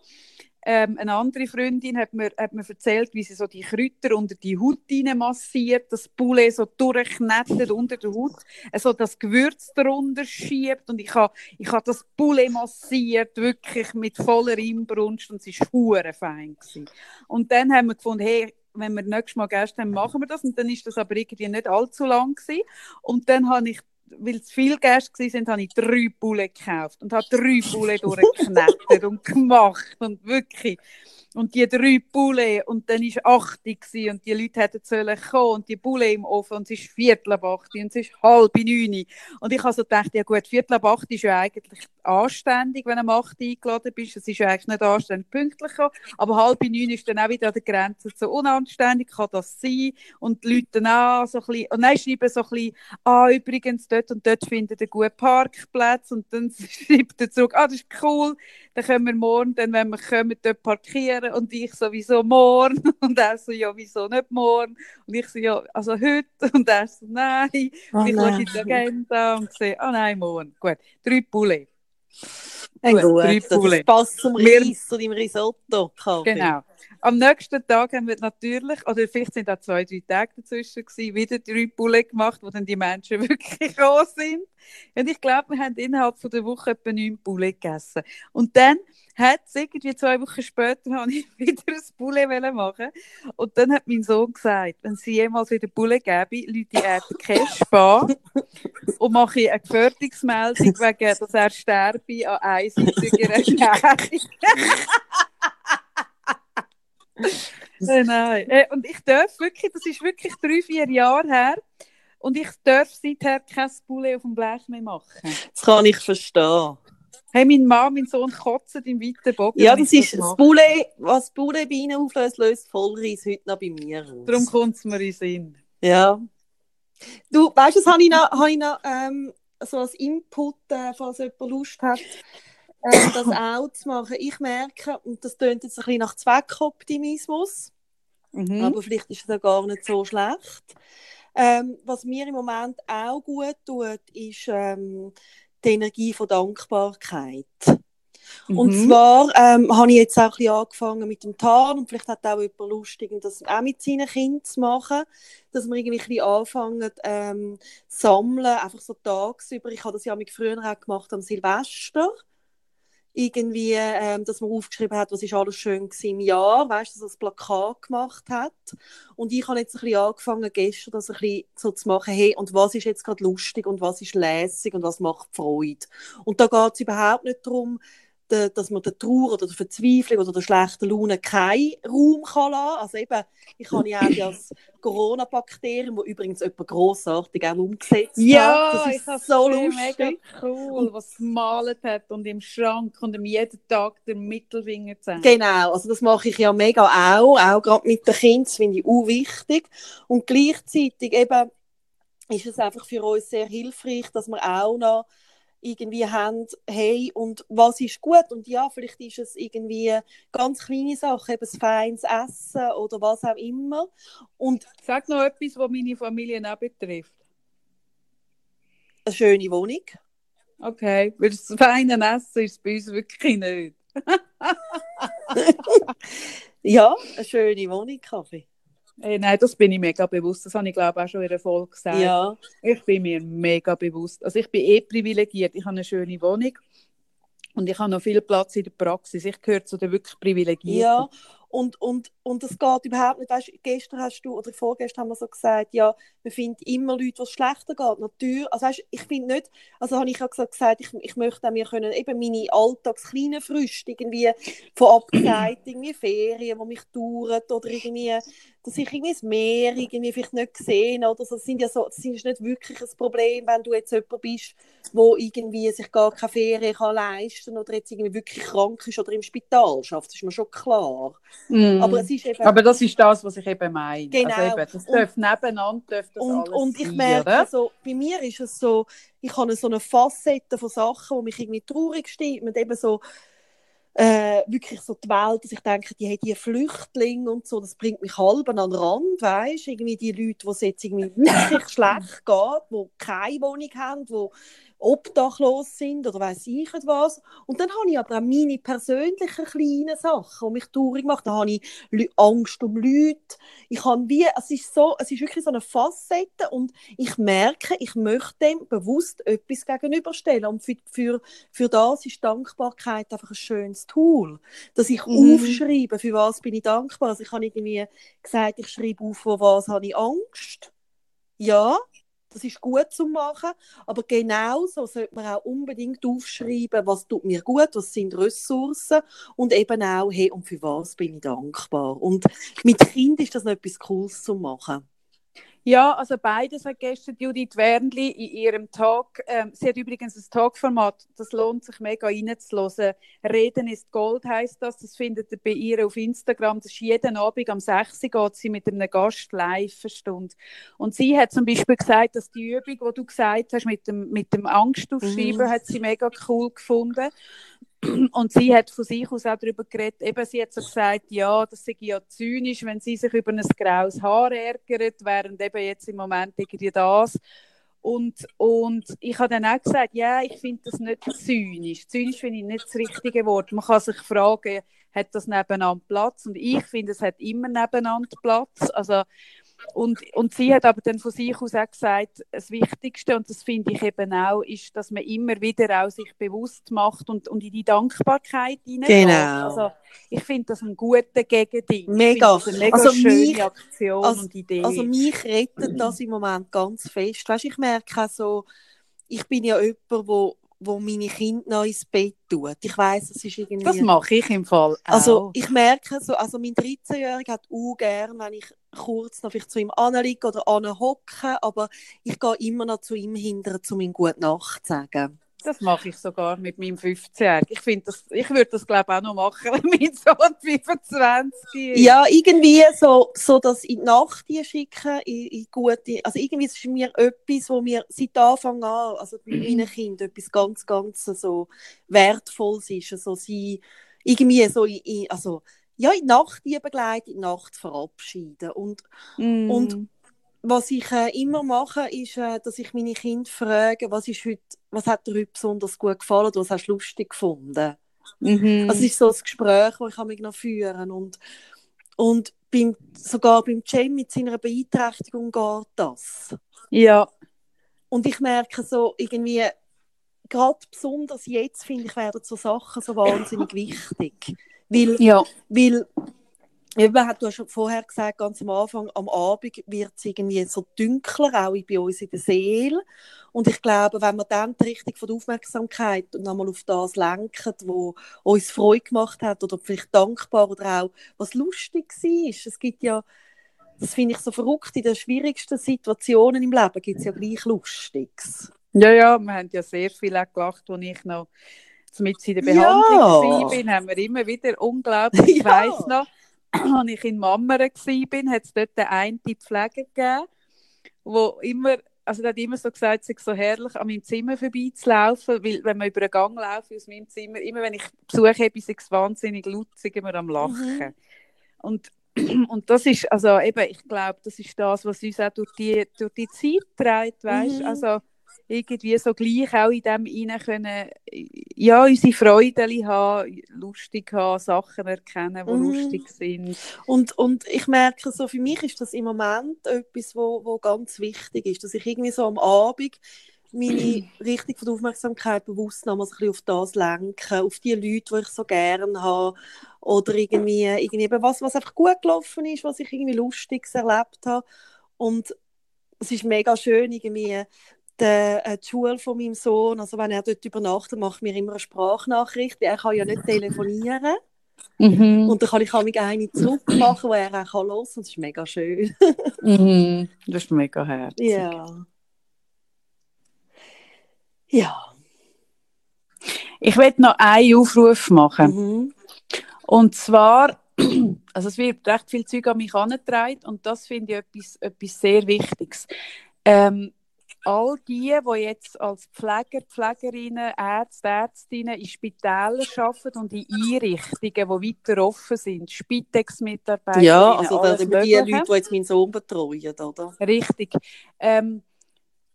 ähm, eine andere Freundin hat mir, hat mir erzählt, wie sie so die Kräuter unter die Haut massiert, das Poulet so durchknetet unter der Haut, also das Gewürz darunter schiebt und ich habe ich ha das Poulet massiert, wirklich mit voller Inbrunst und es war fein gewesen. Und dann haben wir gefunden, hey, wenn wir nächstes Mal Gäste haben, machen wir das. Und dann ist das aber irgendwie nicht allzu lang gewesen. Und dann habe ich weil es viele Gäste waren, habe ich drei Bullen gekauft und habe drei Bullen durchgeknetet und gemacht und wirklich. Und die drei Bulle und dann war 8 Uhr und die Leute hätten sollen kommen und die Bulle im Ofen und es ist Viertel ab 8 und es ist halb 9 und ich habe so gedacht, ja gut, Viertel ab 8 ist ja eigentlich anständig, wenn du am 8 eingeladen bist, es ist ja eigentlich nicht anständig pünktlich aber halb 9 ist dann auch wieder an der Grenze so unanständig, kann das sein? Und die Leute dann auch so ein bisschen, und dann schreiben so ein bisschen, ah übrigens dort und dort findet ihr guten Parkplatz und dann schreibt er zurück, ah das ist cool, dann können wir morgen, dann wenn wir kommen, dort parkieren und ich sowieso morgen und er so, ja wieso nicht morgen und ich so, ja also heute und er so, nein Oh und ich schaue in die Agenda und sehe, ah nein, morgen, gut, drei Poulet. Äh, Gut, gut, drei das Poulet. ist passt zum Reis und im Risotto. Kaffee. Genau. Am nächsten Tag haben wir natürlich, oder vielleicht sind auch zwei, drei Tage dazwischen gewesen, wieder drei Poulet gemacht, wo dann die Menschen wirklich gekommen sind. Und ich glaube, wir haben innerhalb von der Woche etwa neun Poulet gegessen. Und dann hat es irgendwie zwei Wochen später, habe ich wieder ein wollen machen Und dann hat mein Sohn gesagt, wenn sie jemals wieder Poulet gäbe, Leute er den Cash an und mache ich eine Gefährdungsmeldung wegen, dass er sterbe an einseitiger Ernährung. Nein, nein. Äh, Und ich darf wirklich, das ist wirklich drei, vier Jahre her, und ich darf seither kein Poulet auf dem Blech mehr machen. Das kann ich verstehen. Hey, meine Mama, mein Sohn kotzen im weiten Bogen. Ja, das ist das. Poulet, was Poulet bei Ihnen auflöst, löst Vollreis heute noch bei mir aus. Darum kommt es mir in den Sinn. Ja. Du, weißt du, das habe ich noch, habe ich noch ähm, so als Input, äh, falls jemand Lust hat, ähm, das auch zu machen. Ich merke, und das tönt jetzt ein bisschen nach Zweckoptimismus, Mhm. aber vielleicht ist es ja gar nicht so schlecht. Ähm, was mir im Moment auch gut tut, ist ähm, die Energie von Dankbarkeit. Und Mhm. zwar ähm, habe ich jetzt auch ein bisschen angefangen mit dem Tarn und vielleicht hat auch jemand Lust, das auch mit seinen Kindern zu machen, dass wir irgendwie ein bisschen anfangen ähm, sammeln, einfach so tagsüber. Ich habe das ja mit früher auch gemacht am Silvester. Irgendwie, ähm, dass man aufgeschrieben hat, was ist alles schön im Jahr, weißt du, dass das Plakat gemacht hat. Und ich habe jetzt ein bisschen angefangen, gestern das ein bisschen so zu machen, hey, und was ist jetzt gerade lustig und was ist lässig und was macht Freude. Und da geht es überhaupt nicht darum, de- dass man der Trauer oder der Verzweiflung oder der schlechten Laune keinen Raum kann lassen. Also eben, ich habe ja auch das Corona-Bakterium, das übrigens jemand grossartig auch umgesetzt Ja, hat. Das ich ist habe so lustig. mega cool, was gemalt hat und im Schrank und ihm jeden Tag den Mittelfinger zeigt. Genau, also das mache ich ja mega auch, auch gerade mit den Kindern, das finde ich auch wichtig. Und gleichzeitig eben ist es einfach für uns sehr hilfreich, dass wir auch noch irgendwie haben, hey, und was ist gut? Und ja, vielleicht ist es irgendwie ganz kleine Sachen, eben ein feines Essen oder was auch immer. Und Sag noch etwas, was meine Familie auch betrifft. eine schöne Wohnung. Okay, weil das feine Essen ist bei uns wirklich nicht. Ja, eine schöne Wohnung, Kaffee. Hey, nein, das bin ich mega bewusst. Das habe ich, glaube ich, auch schon in der Folge gesagt. Ja, Ich bin mir mega bewusst. Also ich bin eh privilegiert. Ich habe eine schöne Wohnung und ich habe noch viel Platz in der Praxis. Ich gehöre zu den wirklich Privilegierten. Ja, und, und, und es geht überhaupt nicht. Weißt, gestern hast du, oder vorgestern haben wir so gesagt, ja, wir finden immer Leute, was schlechter geht. Natürlich, also weißt, ich finde nicht, also habe ich ja gesagt, ich, ich möchte auch, wir können eben meine alltagskleinen Früchte irgendwie von abgesagt, irgendwie Ferien, die mich dauern, oder irgendwie, dass ich irgendwie das Meer irgendwie vielleicht nicht gesehen oder so. Das sind ja so, das ist nicht wirklich ein Problem, wenn du jetzt jemand bist, wo irgendwie sich gar keine Ferien kann leisten oder jetzt irgendwie wirklich krank ist oder im Spital schafft, das ist mir schon klar. Mhm. Aber es ist eben Aber das ist das, was ich eben meine. Genau. Also eben, das darf nebeneinander darf das und, alles und ich sein, merke, oder? so, bei mir ist es so, ich habe so eine Facette von Sachen, die mich irgendwie traurig stimmen. Und eben so, äh, wirklich so die Welt, dass ich denke, die haben die Flüchtlinge und so, das bringt mich halb an den Rand, weißt Irgendwie die Leute, die es jetzt irgendwie wirklich schlecht geht, die keine Wohnung haben, die obdachlos sind oder weiß ich nicht was. Und dann habe ich aber auch meine persönlichen kleinen Sachen, die mich traurig machen. Da habe ich Angst um Leute. Ich habe wie, es ist so, es ist wirklich so eine Facette und ich merke, ich möchte dem bewusst etwas gegenüberstellen. Und für, für, für das ist Dankbarkeit einfach ein schönes Tool. Dass ich Mhm. aufschreibe, für was bin ich dankbar. Also ich habe irgendwie gesagt, ich schreibe auf, vor was habe ich Angst. Ja, das ist gut zu machen, aber genauso sollte man auch unbedingt aufschreiben, was tut mir gut, was sind Ressourcen und eben auch, hey, und für was bin ich dankbar. Und mit Kind ist das noch etwas Cooles zu machen. Ja, also beides hat gestern Judith Wernli in ihrem Talk. Ähm, sie hat übrigens ein Talkformat, das lohnt sich mega reinzuhören. Reden ist Gold heißt das. Das findet ihr bei ihr auf Instagram. Das ist jeden Abend am 6 Uhr geht sie mit einem Gast live eine Stunde. Und sie hat zum Beispiel gesagt, dass die Übung, die du gesagt hast, mit dem, mit dem Angst aufschreiben, mhm. hat sie mega cool gefunden. Und sie hat von sich aus auch darüber geredet, eben, sie hat so gesagt, ja, das sei ja zynisch, wenn sie sich über ein graues Haar ärgert, während eben jetzt im Moment irgendwie das. Und, und ich habe dann auch gesagt, ja, ich finde das nicht zynisch. Zynisch finde ich nicht das richtige Wort. Man kann sich fragen, hat das nebeneinander Platz? Und ich finde, es hat immer nebeneinander Platz. Also und, und sie hat aber dann von sich aus auch gesagt, das Wichtigste, und das finde ich eben auch, ist, dass man immer wieder auch sich bewusst macht und, und in die Dankbarkeit hineingeht. Genau. Also, ich finde das ein guter Gegending. Mega. Eine mega also schöne mich, Aktion also, und Idee. Also mich rettet das im Moment ganz fest. Weißt, ich merke auch so, ich bin ja jemand, wo wo meine Kinder noch ins Bett tut. Ich weiß, es ist irgendwie... Das mache ich im Fall auch. Also ich merke so, also mein 13-Jähriger hat auch gern, wenn ich kurz noch vielleicht zu ihm anliege oder anhocke, aber ich gehe immer noch zu ihm hinterher, um ihm gute Nacht zu sagen. Das mache ich sogar mit meinem 15-Jährigen. Ich, ich würde das, glaube ich, auch noch machen, wenn mein Sohn 25 ist. Ja, irgendwie so, so das in die Nacht schicken, in, in gute, also irgendwie ist es mir etwas, wo mir seit Anfang an, also bei meinen Kindern, etwas ganz, ganz so Wertvolles ist. Also sie irgendwie so, in, also ja, in die Nacht begleiten, in die Nacht verabschieden. Und, mm. und was ich äh, immer mache, ist, äh, dass ich meine Kinder frage, was, ist heute, was hat dir heute besonders gut gefallen oder was hast du lustig gefunden? Mhm. Also es ist so ein Gespräch, das ich mich noch führen und und beim, sogar beim Jam mit seiner Beeinträchtigung geht das. Ja. Und ich merke so irgendwie, gerade besonders jetzt, finde ich, werden so Sachen so wahnsinnig wichtig. Weil, ja. weil Eben, du hast schon vorher gesagt, ganz am Anfang, am Abend wird es irgendwie so dunkler, auch bei uns in der Seele. Und ich glaube, wenn wir dann die Richtung von der Aufmerksamkeit nochmal auf das lenken, was uns Freude gemacht hat oder vielleicht dankbar oder auch was lustig war. Es gibt ja, das finde ich so verrückt, in den schwierigsten Situationen im Leben gibt es ja gleich Lustiges. Ja, ja, wir haben ja sehr viel auch gelacht, als ich noch mit in der Behandlung ja. war, haben wir immer wieder unglaublich, ich ja. weiss noch, als ich in Mammern war, hat es dort einen Pfleger gegeben, wo immer, also der hat immer so gesagt, es ist so herrlich, an meinem Zimmer vorbeizulaufen, weil wenn man über einen Gang laufe aus meinem Zimmer, immer wenn ich Besuch habe, ist es wahnsinnig laut, sind wir am Lachen. Mhm. Und, und das ist, also eben, ich glaube, das ist das, was uns auch durch die, durch die Zeit trägt, weißt? Mhm. Also, irgendwie so gleich auch in dem hinein können, ja, unsere Freude haben, lustig haben, Sachen erkennen, die mm. lustig sind. Und, und ich merke so, für mich ist das im Moment etwas, wo, wo ganz wichtig ist, dass ich irgendwie so am Abend meine Richtung von der Aufmerksamkeit bewusst nochmal ein auf das lenke, auf die Leute, die ich so gerne habe oder irgendwie, irgendwie was, was einfach gut gelaufen ist, was ich irgendwie Lustiges erlebt habe und es ist mega schön, irgendwie der, äh, die Schule von meinem Sohn, also wenn er dort übernachtet, macht mir immer eine Sprachnachricht. Er kann ja nicht telefonieren. Mhm. Und dann kann ich auch eine zurückmachen, wo er auch hören kann. Und das ist mega schön. mhm. Das ist mega herzig. Ja. Ja. Ich möchte noch einen Aufruf machen. Mhm. Und zwar, also es wird recht viel Zeug an mich herangetragen und das finde ich etwas, etwas sehr Wichtiges. Ähm, all die, die jetzt als Pfleger, Pflegerinnen, Ärzte, Ärztinnen in Spitälern arbeiten und in Einrichtungen, die weiter offen sind, Spitex-Mitarbeiter. Ja, also das sind die Leute, die jetzt meinen Sohn betreuen, oder? Richtig. Ähm,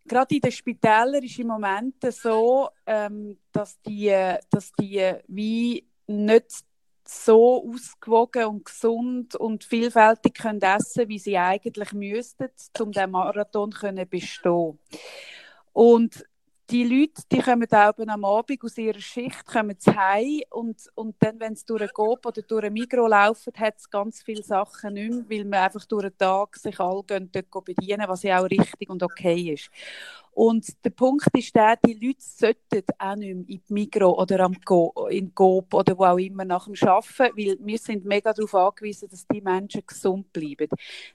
gerade in den Spitälern ist im Moment so, ähm, dass die, dass die wie nicht so ausgewogen und gesund und vielfältig können essen wie sie eigentlich müssten, um den Marathon können bestehen Und die Leute, die kommen oben am Abend aus ihrer Schicht, kommen zu heim und, und dann, wenn sie durch Coop oder durch ein Mikro laufen, hat es ganz viele Sachen nicht mehr, weil man einfach durch den Tag sich alle gehen, dort bedienen, was ja auch richtig und okay ist. Und der Punkt ist der, die Leute sollten auch nicht mehr in Migro oder am Go, in Coop oder wo auch immer nach dem Arbeiten, weil wir sind mega darauf angewiesen, dass die Menschen gesund bleiben.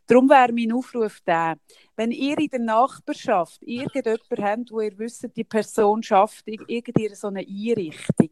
Darum wäre mein Aufruf der, wenn ihr in der Nachbarschaft irgendjemanden habt, wo ihr wisst, die Person schafft irgendwie so eine Einrichtung,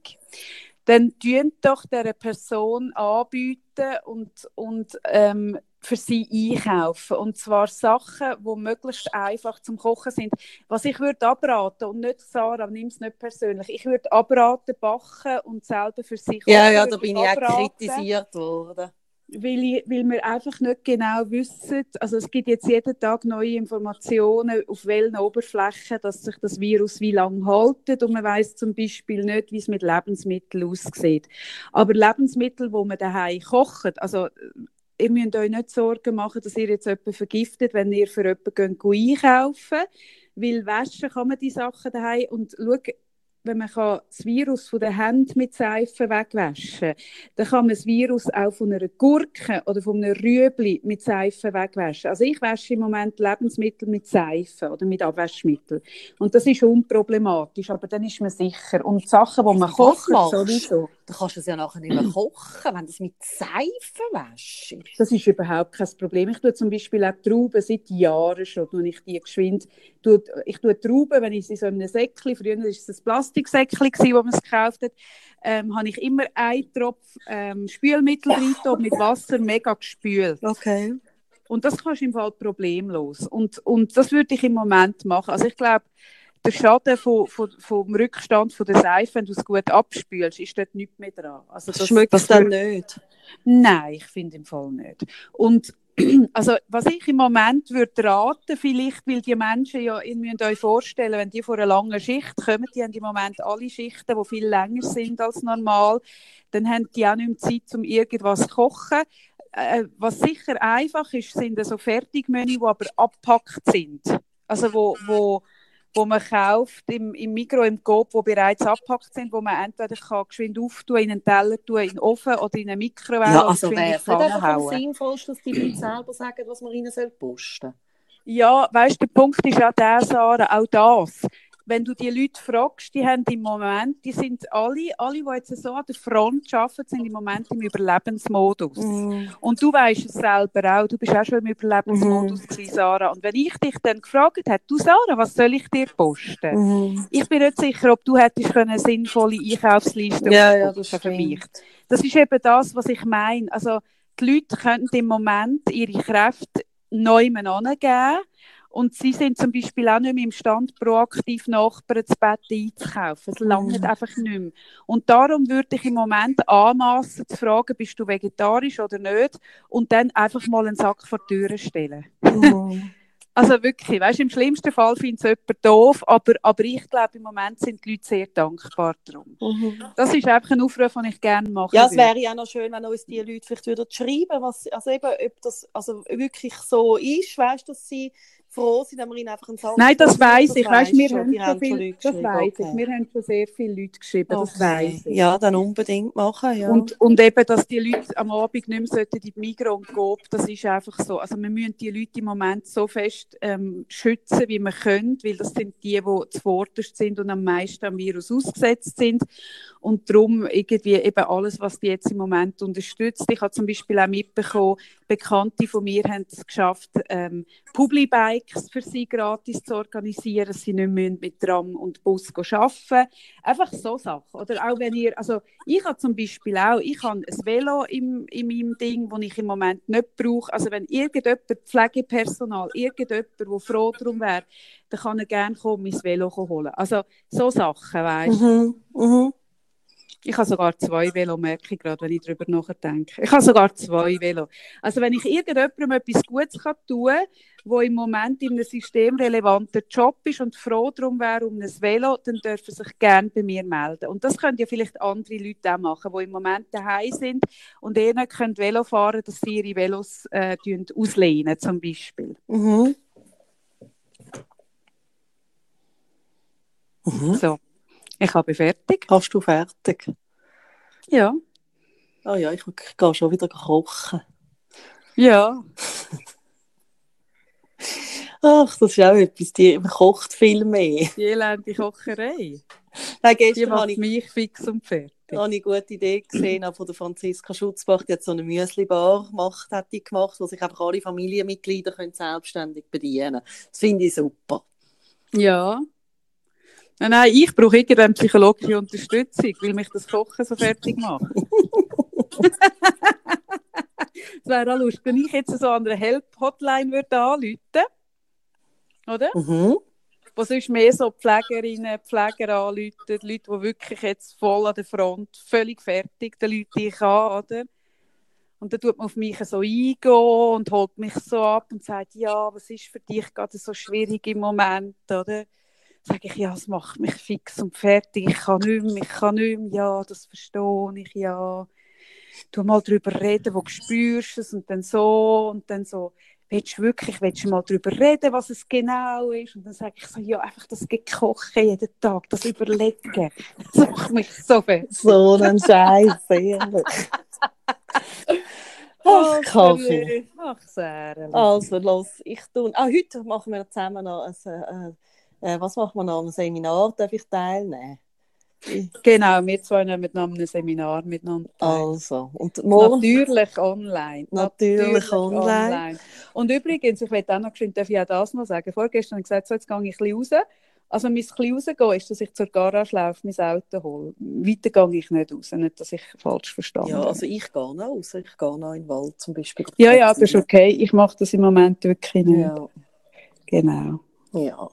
dann tun doch dieser Person anbieten und, und ähm, für sie einkaufen. Und zwar Sachen, die möglichst einfach zum Kochen sind. Was ich würde abraten, und nicht Sarah, nimm es nicht persönlich, ich würde abraten, backen und selber für sich kochen. Ja, ja, da bin ich auch kritisiert worden. Weil, ich, weil wir einfach nicht genau wissen, also es gibt jetzt jeden Tag neue Informationen, auf welchen Oberflächen dass sich das Virus wie lange haltet und man weiß zum Beispiel nicht, wie es mit Lebensmitteln aussieht. Aber Lebensmittel, wo man daheim kocht, also ihr müsst euch nicht Sorgen machen, dass ihr jetzt jemanden vergiftet, wenn ihr für jemanden einkaufen Weil waschen kann man die Sachen daheim und schauen, wenn man das Virus von der Hand mit Seife wegwaschen kann, dann kann man das Virus auch von einer Gurke oder von einem Rüebli mit Seife wegwaschen. Also ich wasche im Moment Lebensmittel mit Seife oder mit Abwaschmittel. Und das ist unproblematisch, aber dann ist man sicher. Und Sachen, die man kocht, sowieso. Dann kannst du es ja nachher nicht mehr kochen, wenn du es mit Seife wäschst. Das ist überhaupt kein Problem. Ich tue zum Beispiel auch Trauben seit Jahren schon, tue ich die geschwind. Ich tue Trauben, wenn ich sie so in einem Säckchen, früher war es ein Plastiksäckchen, wo man es gekauft hat, ähm, habe ich immer einen Tropf ähm, Spülmittel drin und mit Wasser mega gespült. Okay. Und das kannst du im Fall problemlos. Und, und das würde ich im Moment machen. Also ich glaube, der Schaden von, von, vom Rückstand von der Seife, wenn du es gut abspülst, ist dort nichts mehr dran. Also das, Schmeckt das dann nicht? Nein, ich finde im Fall nicht. Und also was ich im Moment würde raten, vielleicht, weil die Menschen ja, ihr müsst euch vorstellen, wenn die vor einer langen Schicht kommen, die haben im Moment alle Schichten, die viel länger sind als normal, dann haben die auch nicht mehr Zeit, um irgendwas zu kochen. Äh, was sicher einfach ist, sind so Fertigmenü, die aber abgepackt sind. Also wo, wo wo man kauft im, im Mikro, im Coop, wo bereits abgepackt sind, wo man entweder kann geschwind auftun, in einen Teller tun, in den Ofen oder in eine Mikrowelle. Ja, also wäre es nicht am sinnvollsten, dass die Leute selber sagen, was man ihnen posten soll? Ja, weißt du, der Punkt ist auch der, Sarah, auch das wenn du die Leute fragst, die haben im Moment, die sind alle, alle, die jetzt so an der Front arbeiten, sind im Moment im Überlebensmodus. Mm. Und du weißt es selber auch, du bist auch schon im Überlebensmodus mm. gewesen, Sarah. Und wenn ich dich dann gefragt hätte, du Sarah, was soll ich dir posten? Mm. Ich bin nicht sicher, ob du hättest eine sinnvolle Einkaufsliste ja, ja, das für mich. Das ist eben das, was ich meine. Also die Leute können im Moment ihre Kräfte neu angeben und sie sind zum Beispiel auch nicht mehr imstand, proaktiv Nachbarn das Bett einzukaufen. Es langt mhm. einfach nicht mehr. Und darum würde ich im Moment anmassen zu fragen, bist du vegetarisch oder nicht? Und dann einfach mal einen Sack vor die Tür stellen. Mhm. also wirklich, weißt, im schlimmsten Fall findet es jemand doof, aber, aber ich glaube, im Moment sind die Leute sehr dankbar darum. Mhm. Das ist einfach ein Aufruf, den ich gerne mache. Ja, es wäre ja noch schön, wenn uns die Leute vielleicht wieder schreiben, was, also eben, ob das also wirklich so ist, weißt, dass sie froh sind, wenn wir ihnen einfach einen Satz Nein, das weiß ich. Weißt, wir haben schon viel, das weiß okay. ich. Wir haben schon sehr viele Leute geschrieben, okay. das weiß ich. Ja, dann unbedingt machen, ja. Und, und eben, dass die Leute am Abend nicht mehr in die Migros und Coop, das ist einfach so. Also wir müssen die Leute im Moment so fest ähm, schützen, wie wir können, weil das sind die, die zuvorderst sind und am meisten am Virus ausgesetzt sind. Und darum irgendwie eben alles, was die jetzt im Moment unterstützt. Ich habe zum Beispiel auch mitbekommen, Bekannte von mir haben es geschafft, ähm, Publibikes für sie gratis zu organisieren, dass sie nicht mehr mit Tram und Bus arbeiten Einfach so Sachen. Oder auch wenn ihr, also ich habe zum Beispiel auch, ich habe ein Velo in, in meinem Ding, das ich im Moment nicht brauche. Also wenn irgendjemand Pflegepersonal, irgendjemand, der froh darum wäre, dann kann er gerne kommen, mein Velo holen. Also so Sachen, weißt du. Mhm. Mhm. Ich habe sogar zwei Velo, merke ich gerade, wenn ich darüber nachdenke. Ich habe sogar zwei Velo. Also wenn ich irgendjemandem etwas Gutes kann tun kann, wo im Moment in einem System relevanter Job ist und froh darum wäre um ein Velo, dann dürfen sie sich gerne bei mir melden. Und das können ja vielleicht andere Leute auch machen, die im Moment daheim sind und eh nicht können Velo fahren dass sie ihre Velos äh, auslehnen zum Beispiel. Mhm. Mhm. So, ich habe fertig. Hast du fertig? Ja. Ah ja, ich gehe schon wieder kochen. Ja. Ach, das ist auch etwas, die kocht viel mehr. Die elende Kocherei. Nein, Die gestern habe macht ich, mich fix und fertig. habe ich eine gute Idee gesehen, auch von der Franziska Schutzbach, die hat so eine Müsli-Bar gemacht, hat die gemacht, wo sich einfach alle Familienmitglieder können selbstständig bedienen können. Das finde ich super. Ja. Nein, nein, ich brauche irgendeine psychologische Unterstützung, weil mich das Kochen so fertig macht. Es wäre auch lustig, wenn ich jetzt so an einer Help-Hotline würde anrufen oder? Mhm. Wo sonst mehr so Pflegerinnen, Pfleger anrufen, Leute, die wirklich jetzt voll an der Front, völlig fertig, die Leute, die ich habe, oder? Und dann tut man auf mich so eingehen und holt mich so ab und sagt, ja, was ist für dich gerade so schwierig im Moment, oder? Sage ich, ja, es macht mich fix und fertig, ich kann nicht mehr, ich kann nicht mehr, ja, das verstehe ich, ja. Du mal darüber reden, wo du spürst es und dann so und dann so, willst du wirklich, willst du mal darüber reden, was es genau ist? Und dann sage ich so, ja, einfach das Gekochen jeden Tag, das Überlegen, das macht mich so fett. So ein Scheiß, ehrlich. Ach, Kaffee. Ach, sehr. Also, los, ich tue. Ah, heute machen wir zusammen noch ein, äh, was machen wir noch? Ein Seminar, darf ich teilnehmen? Genau, wir zwei nehmen noch ein Seminar miteinander teil. Also, und morgen. Natürlich online. Natürlich online. Und übrigens, ich möchte auch noch geschwind, darf ich auch das noch sagen. Vorgestern habe ich gesagt, so, jetzt gehe ich ein bisschen raus. Also, mein bisschen rausgehen ist, dass ich zur Garage laufe, mein Auto hole. Weiter gehe ich nicht raus, nicht, dass ich falsch verstanden Ja, habe. also ich gehe noch raus. Ich gehe noch in den Wald zum Beispiel. Ja, ja, das ist okay. Ich mache das im Moment wirklich nicht. Ja. Genau. Ja.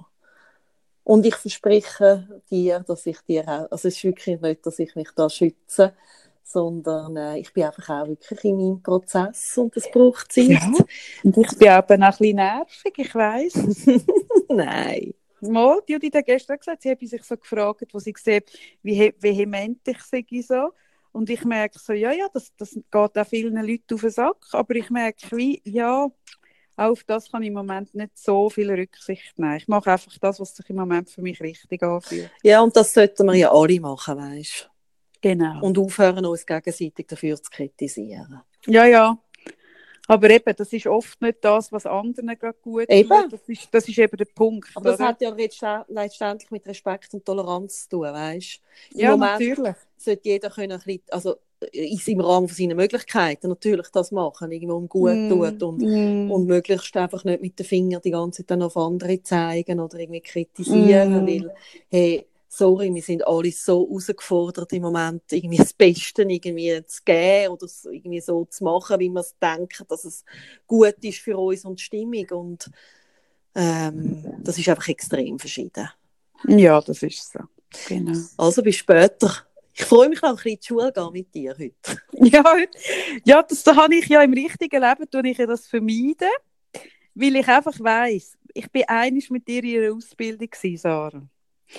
Und ich verspreche dir, dass ich dir auch, also es ist wirklich nicht, dass ich mich da schütze, sondern äh, ich bin einfach auch wirklich in meinem Prozess und es braucht Zeit. Ja. Und ich bin aber auch ein bisschen nervig, ich weiss. Nein. Mal, die Judith hat gestern gesagt, sie habe sich so gefragt, wo sie sieht, wie he- vehement ich sei so. Und ich merke so, ja, ja, das, das geht auch vielen Leuten auf den Sack, aber ich merke, wie, ja, auch auf das kann ich im Moment nicht so viel Rücksicht nehmen. Ich mache einfach das, was sich im Moment für mich richtig anfühlt. Ja, und das sollten wir ja alle machen, weißt Genau. Und aufhören, uns gegenseitig dafür zu kritisieren. Ja, ja. Aber eben, das ist oft nicht das, was anderen gerade gut Eben. tut. Das ist, das ist eben der Punkt. Aber das oder? hat ja letztend- letztendlich mit Respekt und Toleranz zu tun, weißt Im ja, Moment natürlich. sollte jeder können, also in seinem Rahmen von seinen Möglichkeiten natürlich das machen, irgendwo um gut Mm, tut und, mm. und möglichst einfach nicht mit den Fingern die ganze Zeit dann auf andere zeigen oder irgendwie kritisieren, Mm. weil, hey, sorry, wir sind alle so herausgefordert im Moment, irgendwie das Beste irgendwie zu geben oder es irgendwie so zu machen, wie wir es denken, dass es gut ist für uns und die Stimmung und ähm, das ist einfach extrem verschieden. Ja, das ist so. Genau. Also bis später. Ich freue mich noch ein bisschen in die Schule gehen mit dir heute. Ja, ja das da habe ich ja im richtigen Leben tue ich ja das vermeiden, weil ich einfach weiss, ich bin einig mit dir in ihrer Ausbildung gewesen, Sarah.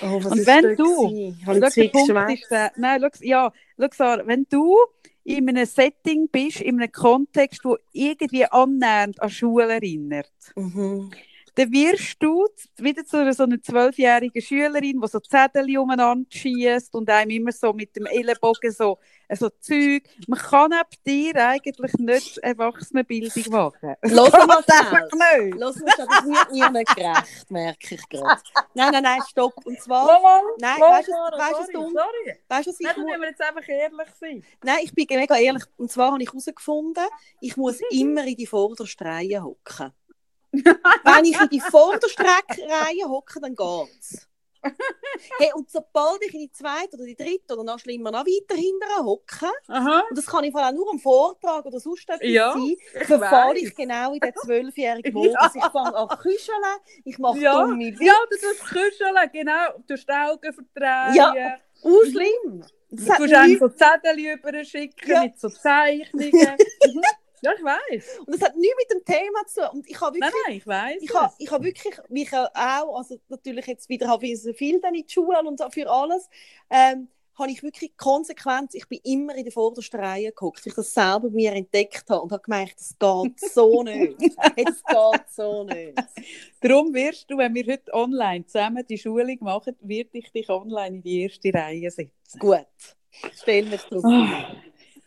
Oh, was Und wenn du-? Schau, der ist der, nein, schau, ja, schau, Sarah, wenn du in einem Setting bist, in einem Kontext, wo irgendwie annähernd an Schule erinnert, Mhm. Dann wirst du wieder zu einer so einer zwölfjährigen Schülerin, die so Zettel umeinander schießt und einem immer so mit dem Ellenbogen so, äh, so Zeug. Man kann ab dir eigentlich nicht Erwachsenenbildung machen. Los mal einfach schnell. nicht. Los mal schnell, das wird niemand gerecht, merke ich gerade. Nein, nein, nein, stopp. Und zwar, Mal, nein, mal, weißt du, Sarah, weißt du, was sorry, dumm? sorry. Weißt du, was ich Nein, dann mu- müssen wir jetzt einfach ehrlich sein. Nein, ich bin mega ehrlich. Und zwar habe ich herausgefunden, ich muss immer in die vorderste Reihe hocken. Wenn ich in die vorderste Reihe hocke, dann geht's. Hey, und sobald ich in die zweite oder die dritte oder noch schlimmer noch weiter hinten hocke, und das kann ich vor allem nur am Vortrag oder sonst etwas Ja, sein, verfalle weiss. ich genau in den zwölfjährigen Modus. Ja. Ich fange an zu küscheln, ich mache Ja, dumme Witze. ja, du tust küscheln, genau. Du tust die Augen verdrehen. Ja. Uh, schlimm. Das Du hat kannst einem so Zettel überschicken Ja. mit so Zeichnungen. Ja, ich weiß. und das hat nichts mit dem Thema zu tun. Und ich habe Nein, wirklich nein, ich weiß. ich habe ich hab wirklich mich auch, also natürlich jetzt wieder habe ich so viel dann in die Schule und so für alles, ähm, habe ich wirklich Konsequenz, ich bin immer in der vordersten Reihe geguckt, weil ich das selber mir entdeckt habe und habe gemerkt, das geht so nicht. Das geht so nicht. Darum wirst du, wenn wir heute online zusammen die Schulung machen, werde ich dich online in die erste Reihe setzen. Gut, stell mich drauf.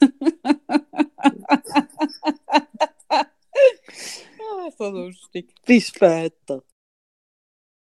Ah, so lustig. Bis später.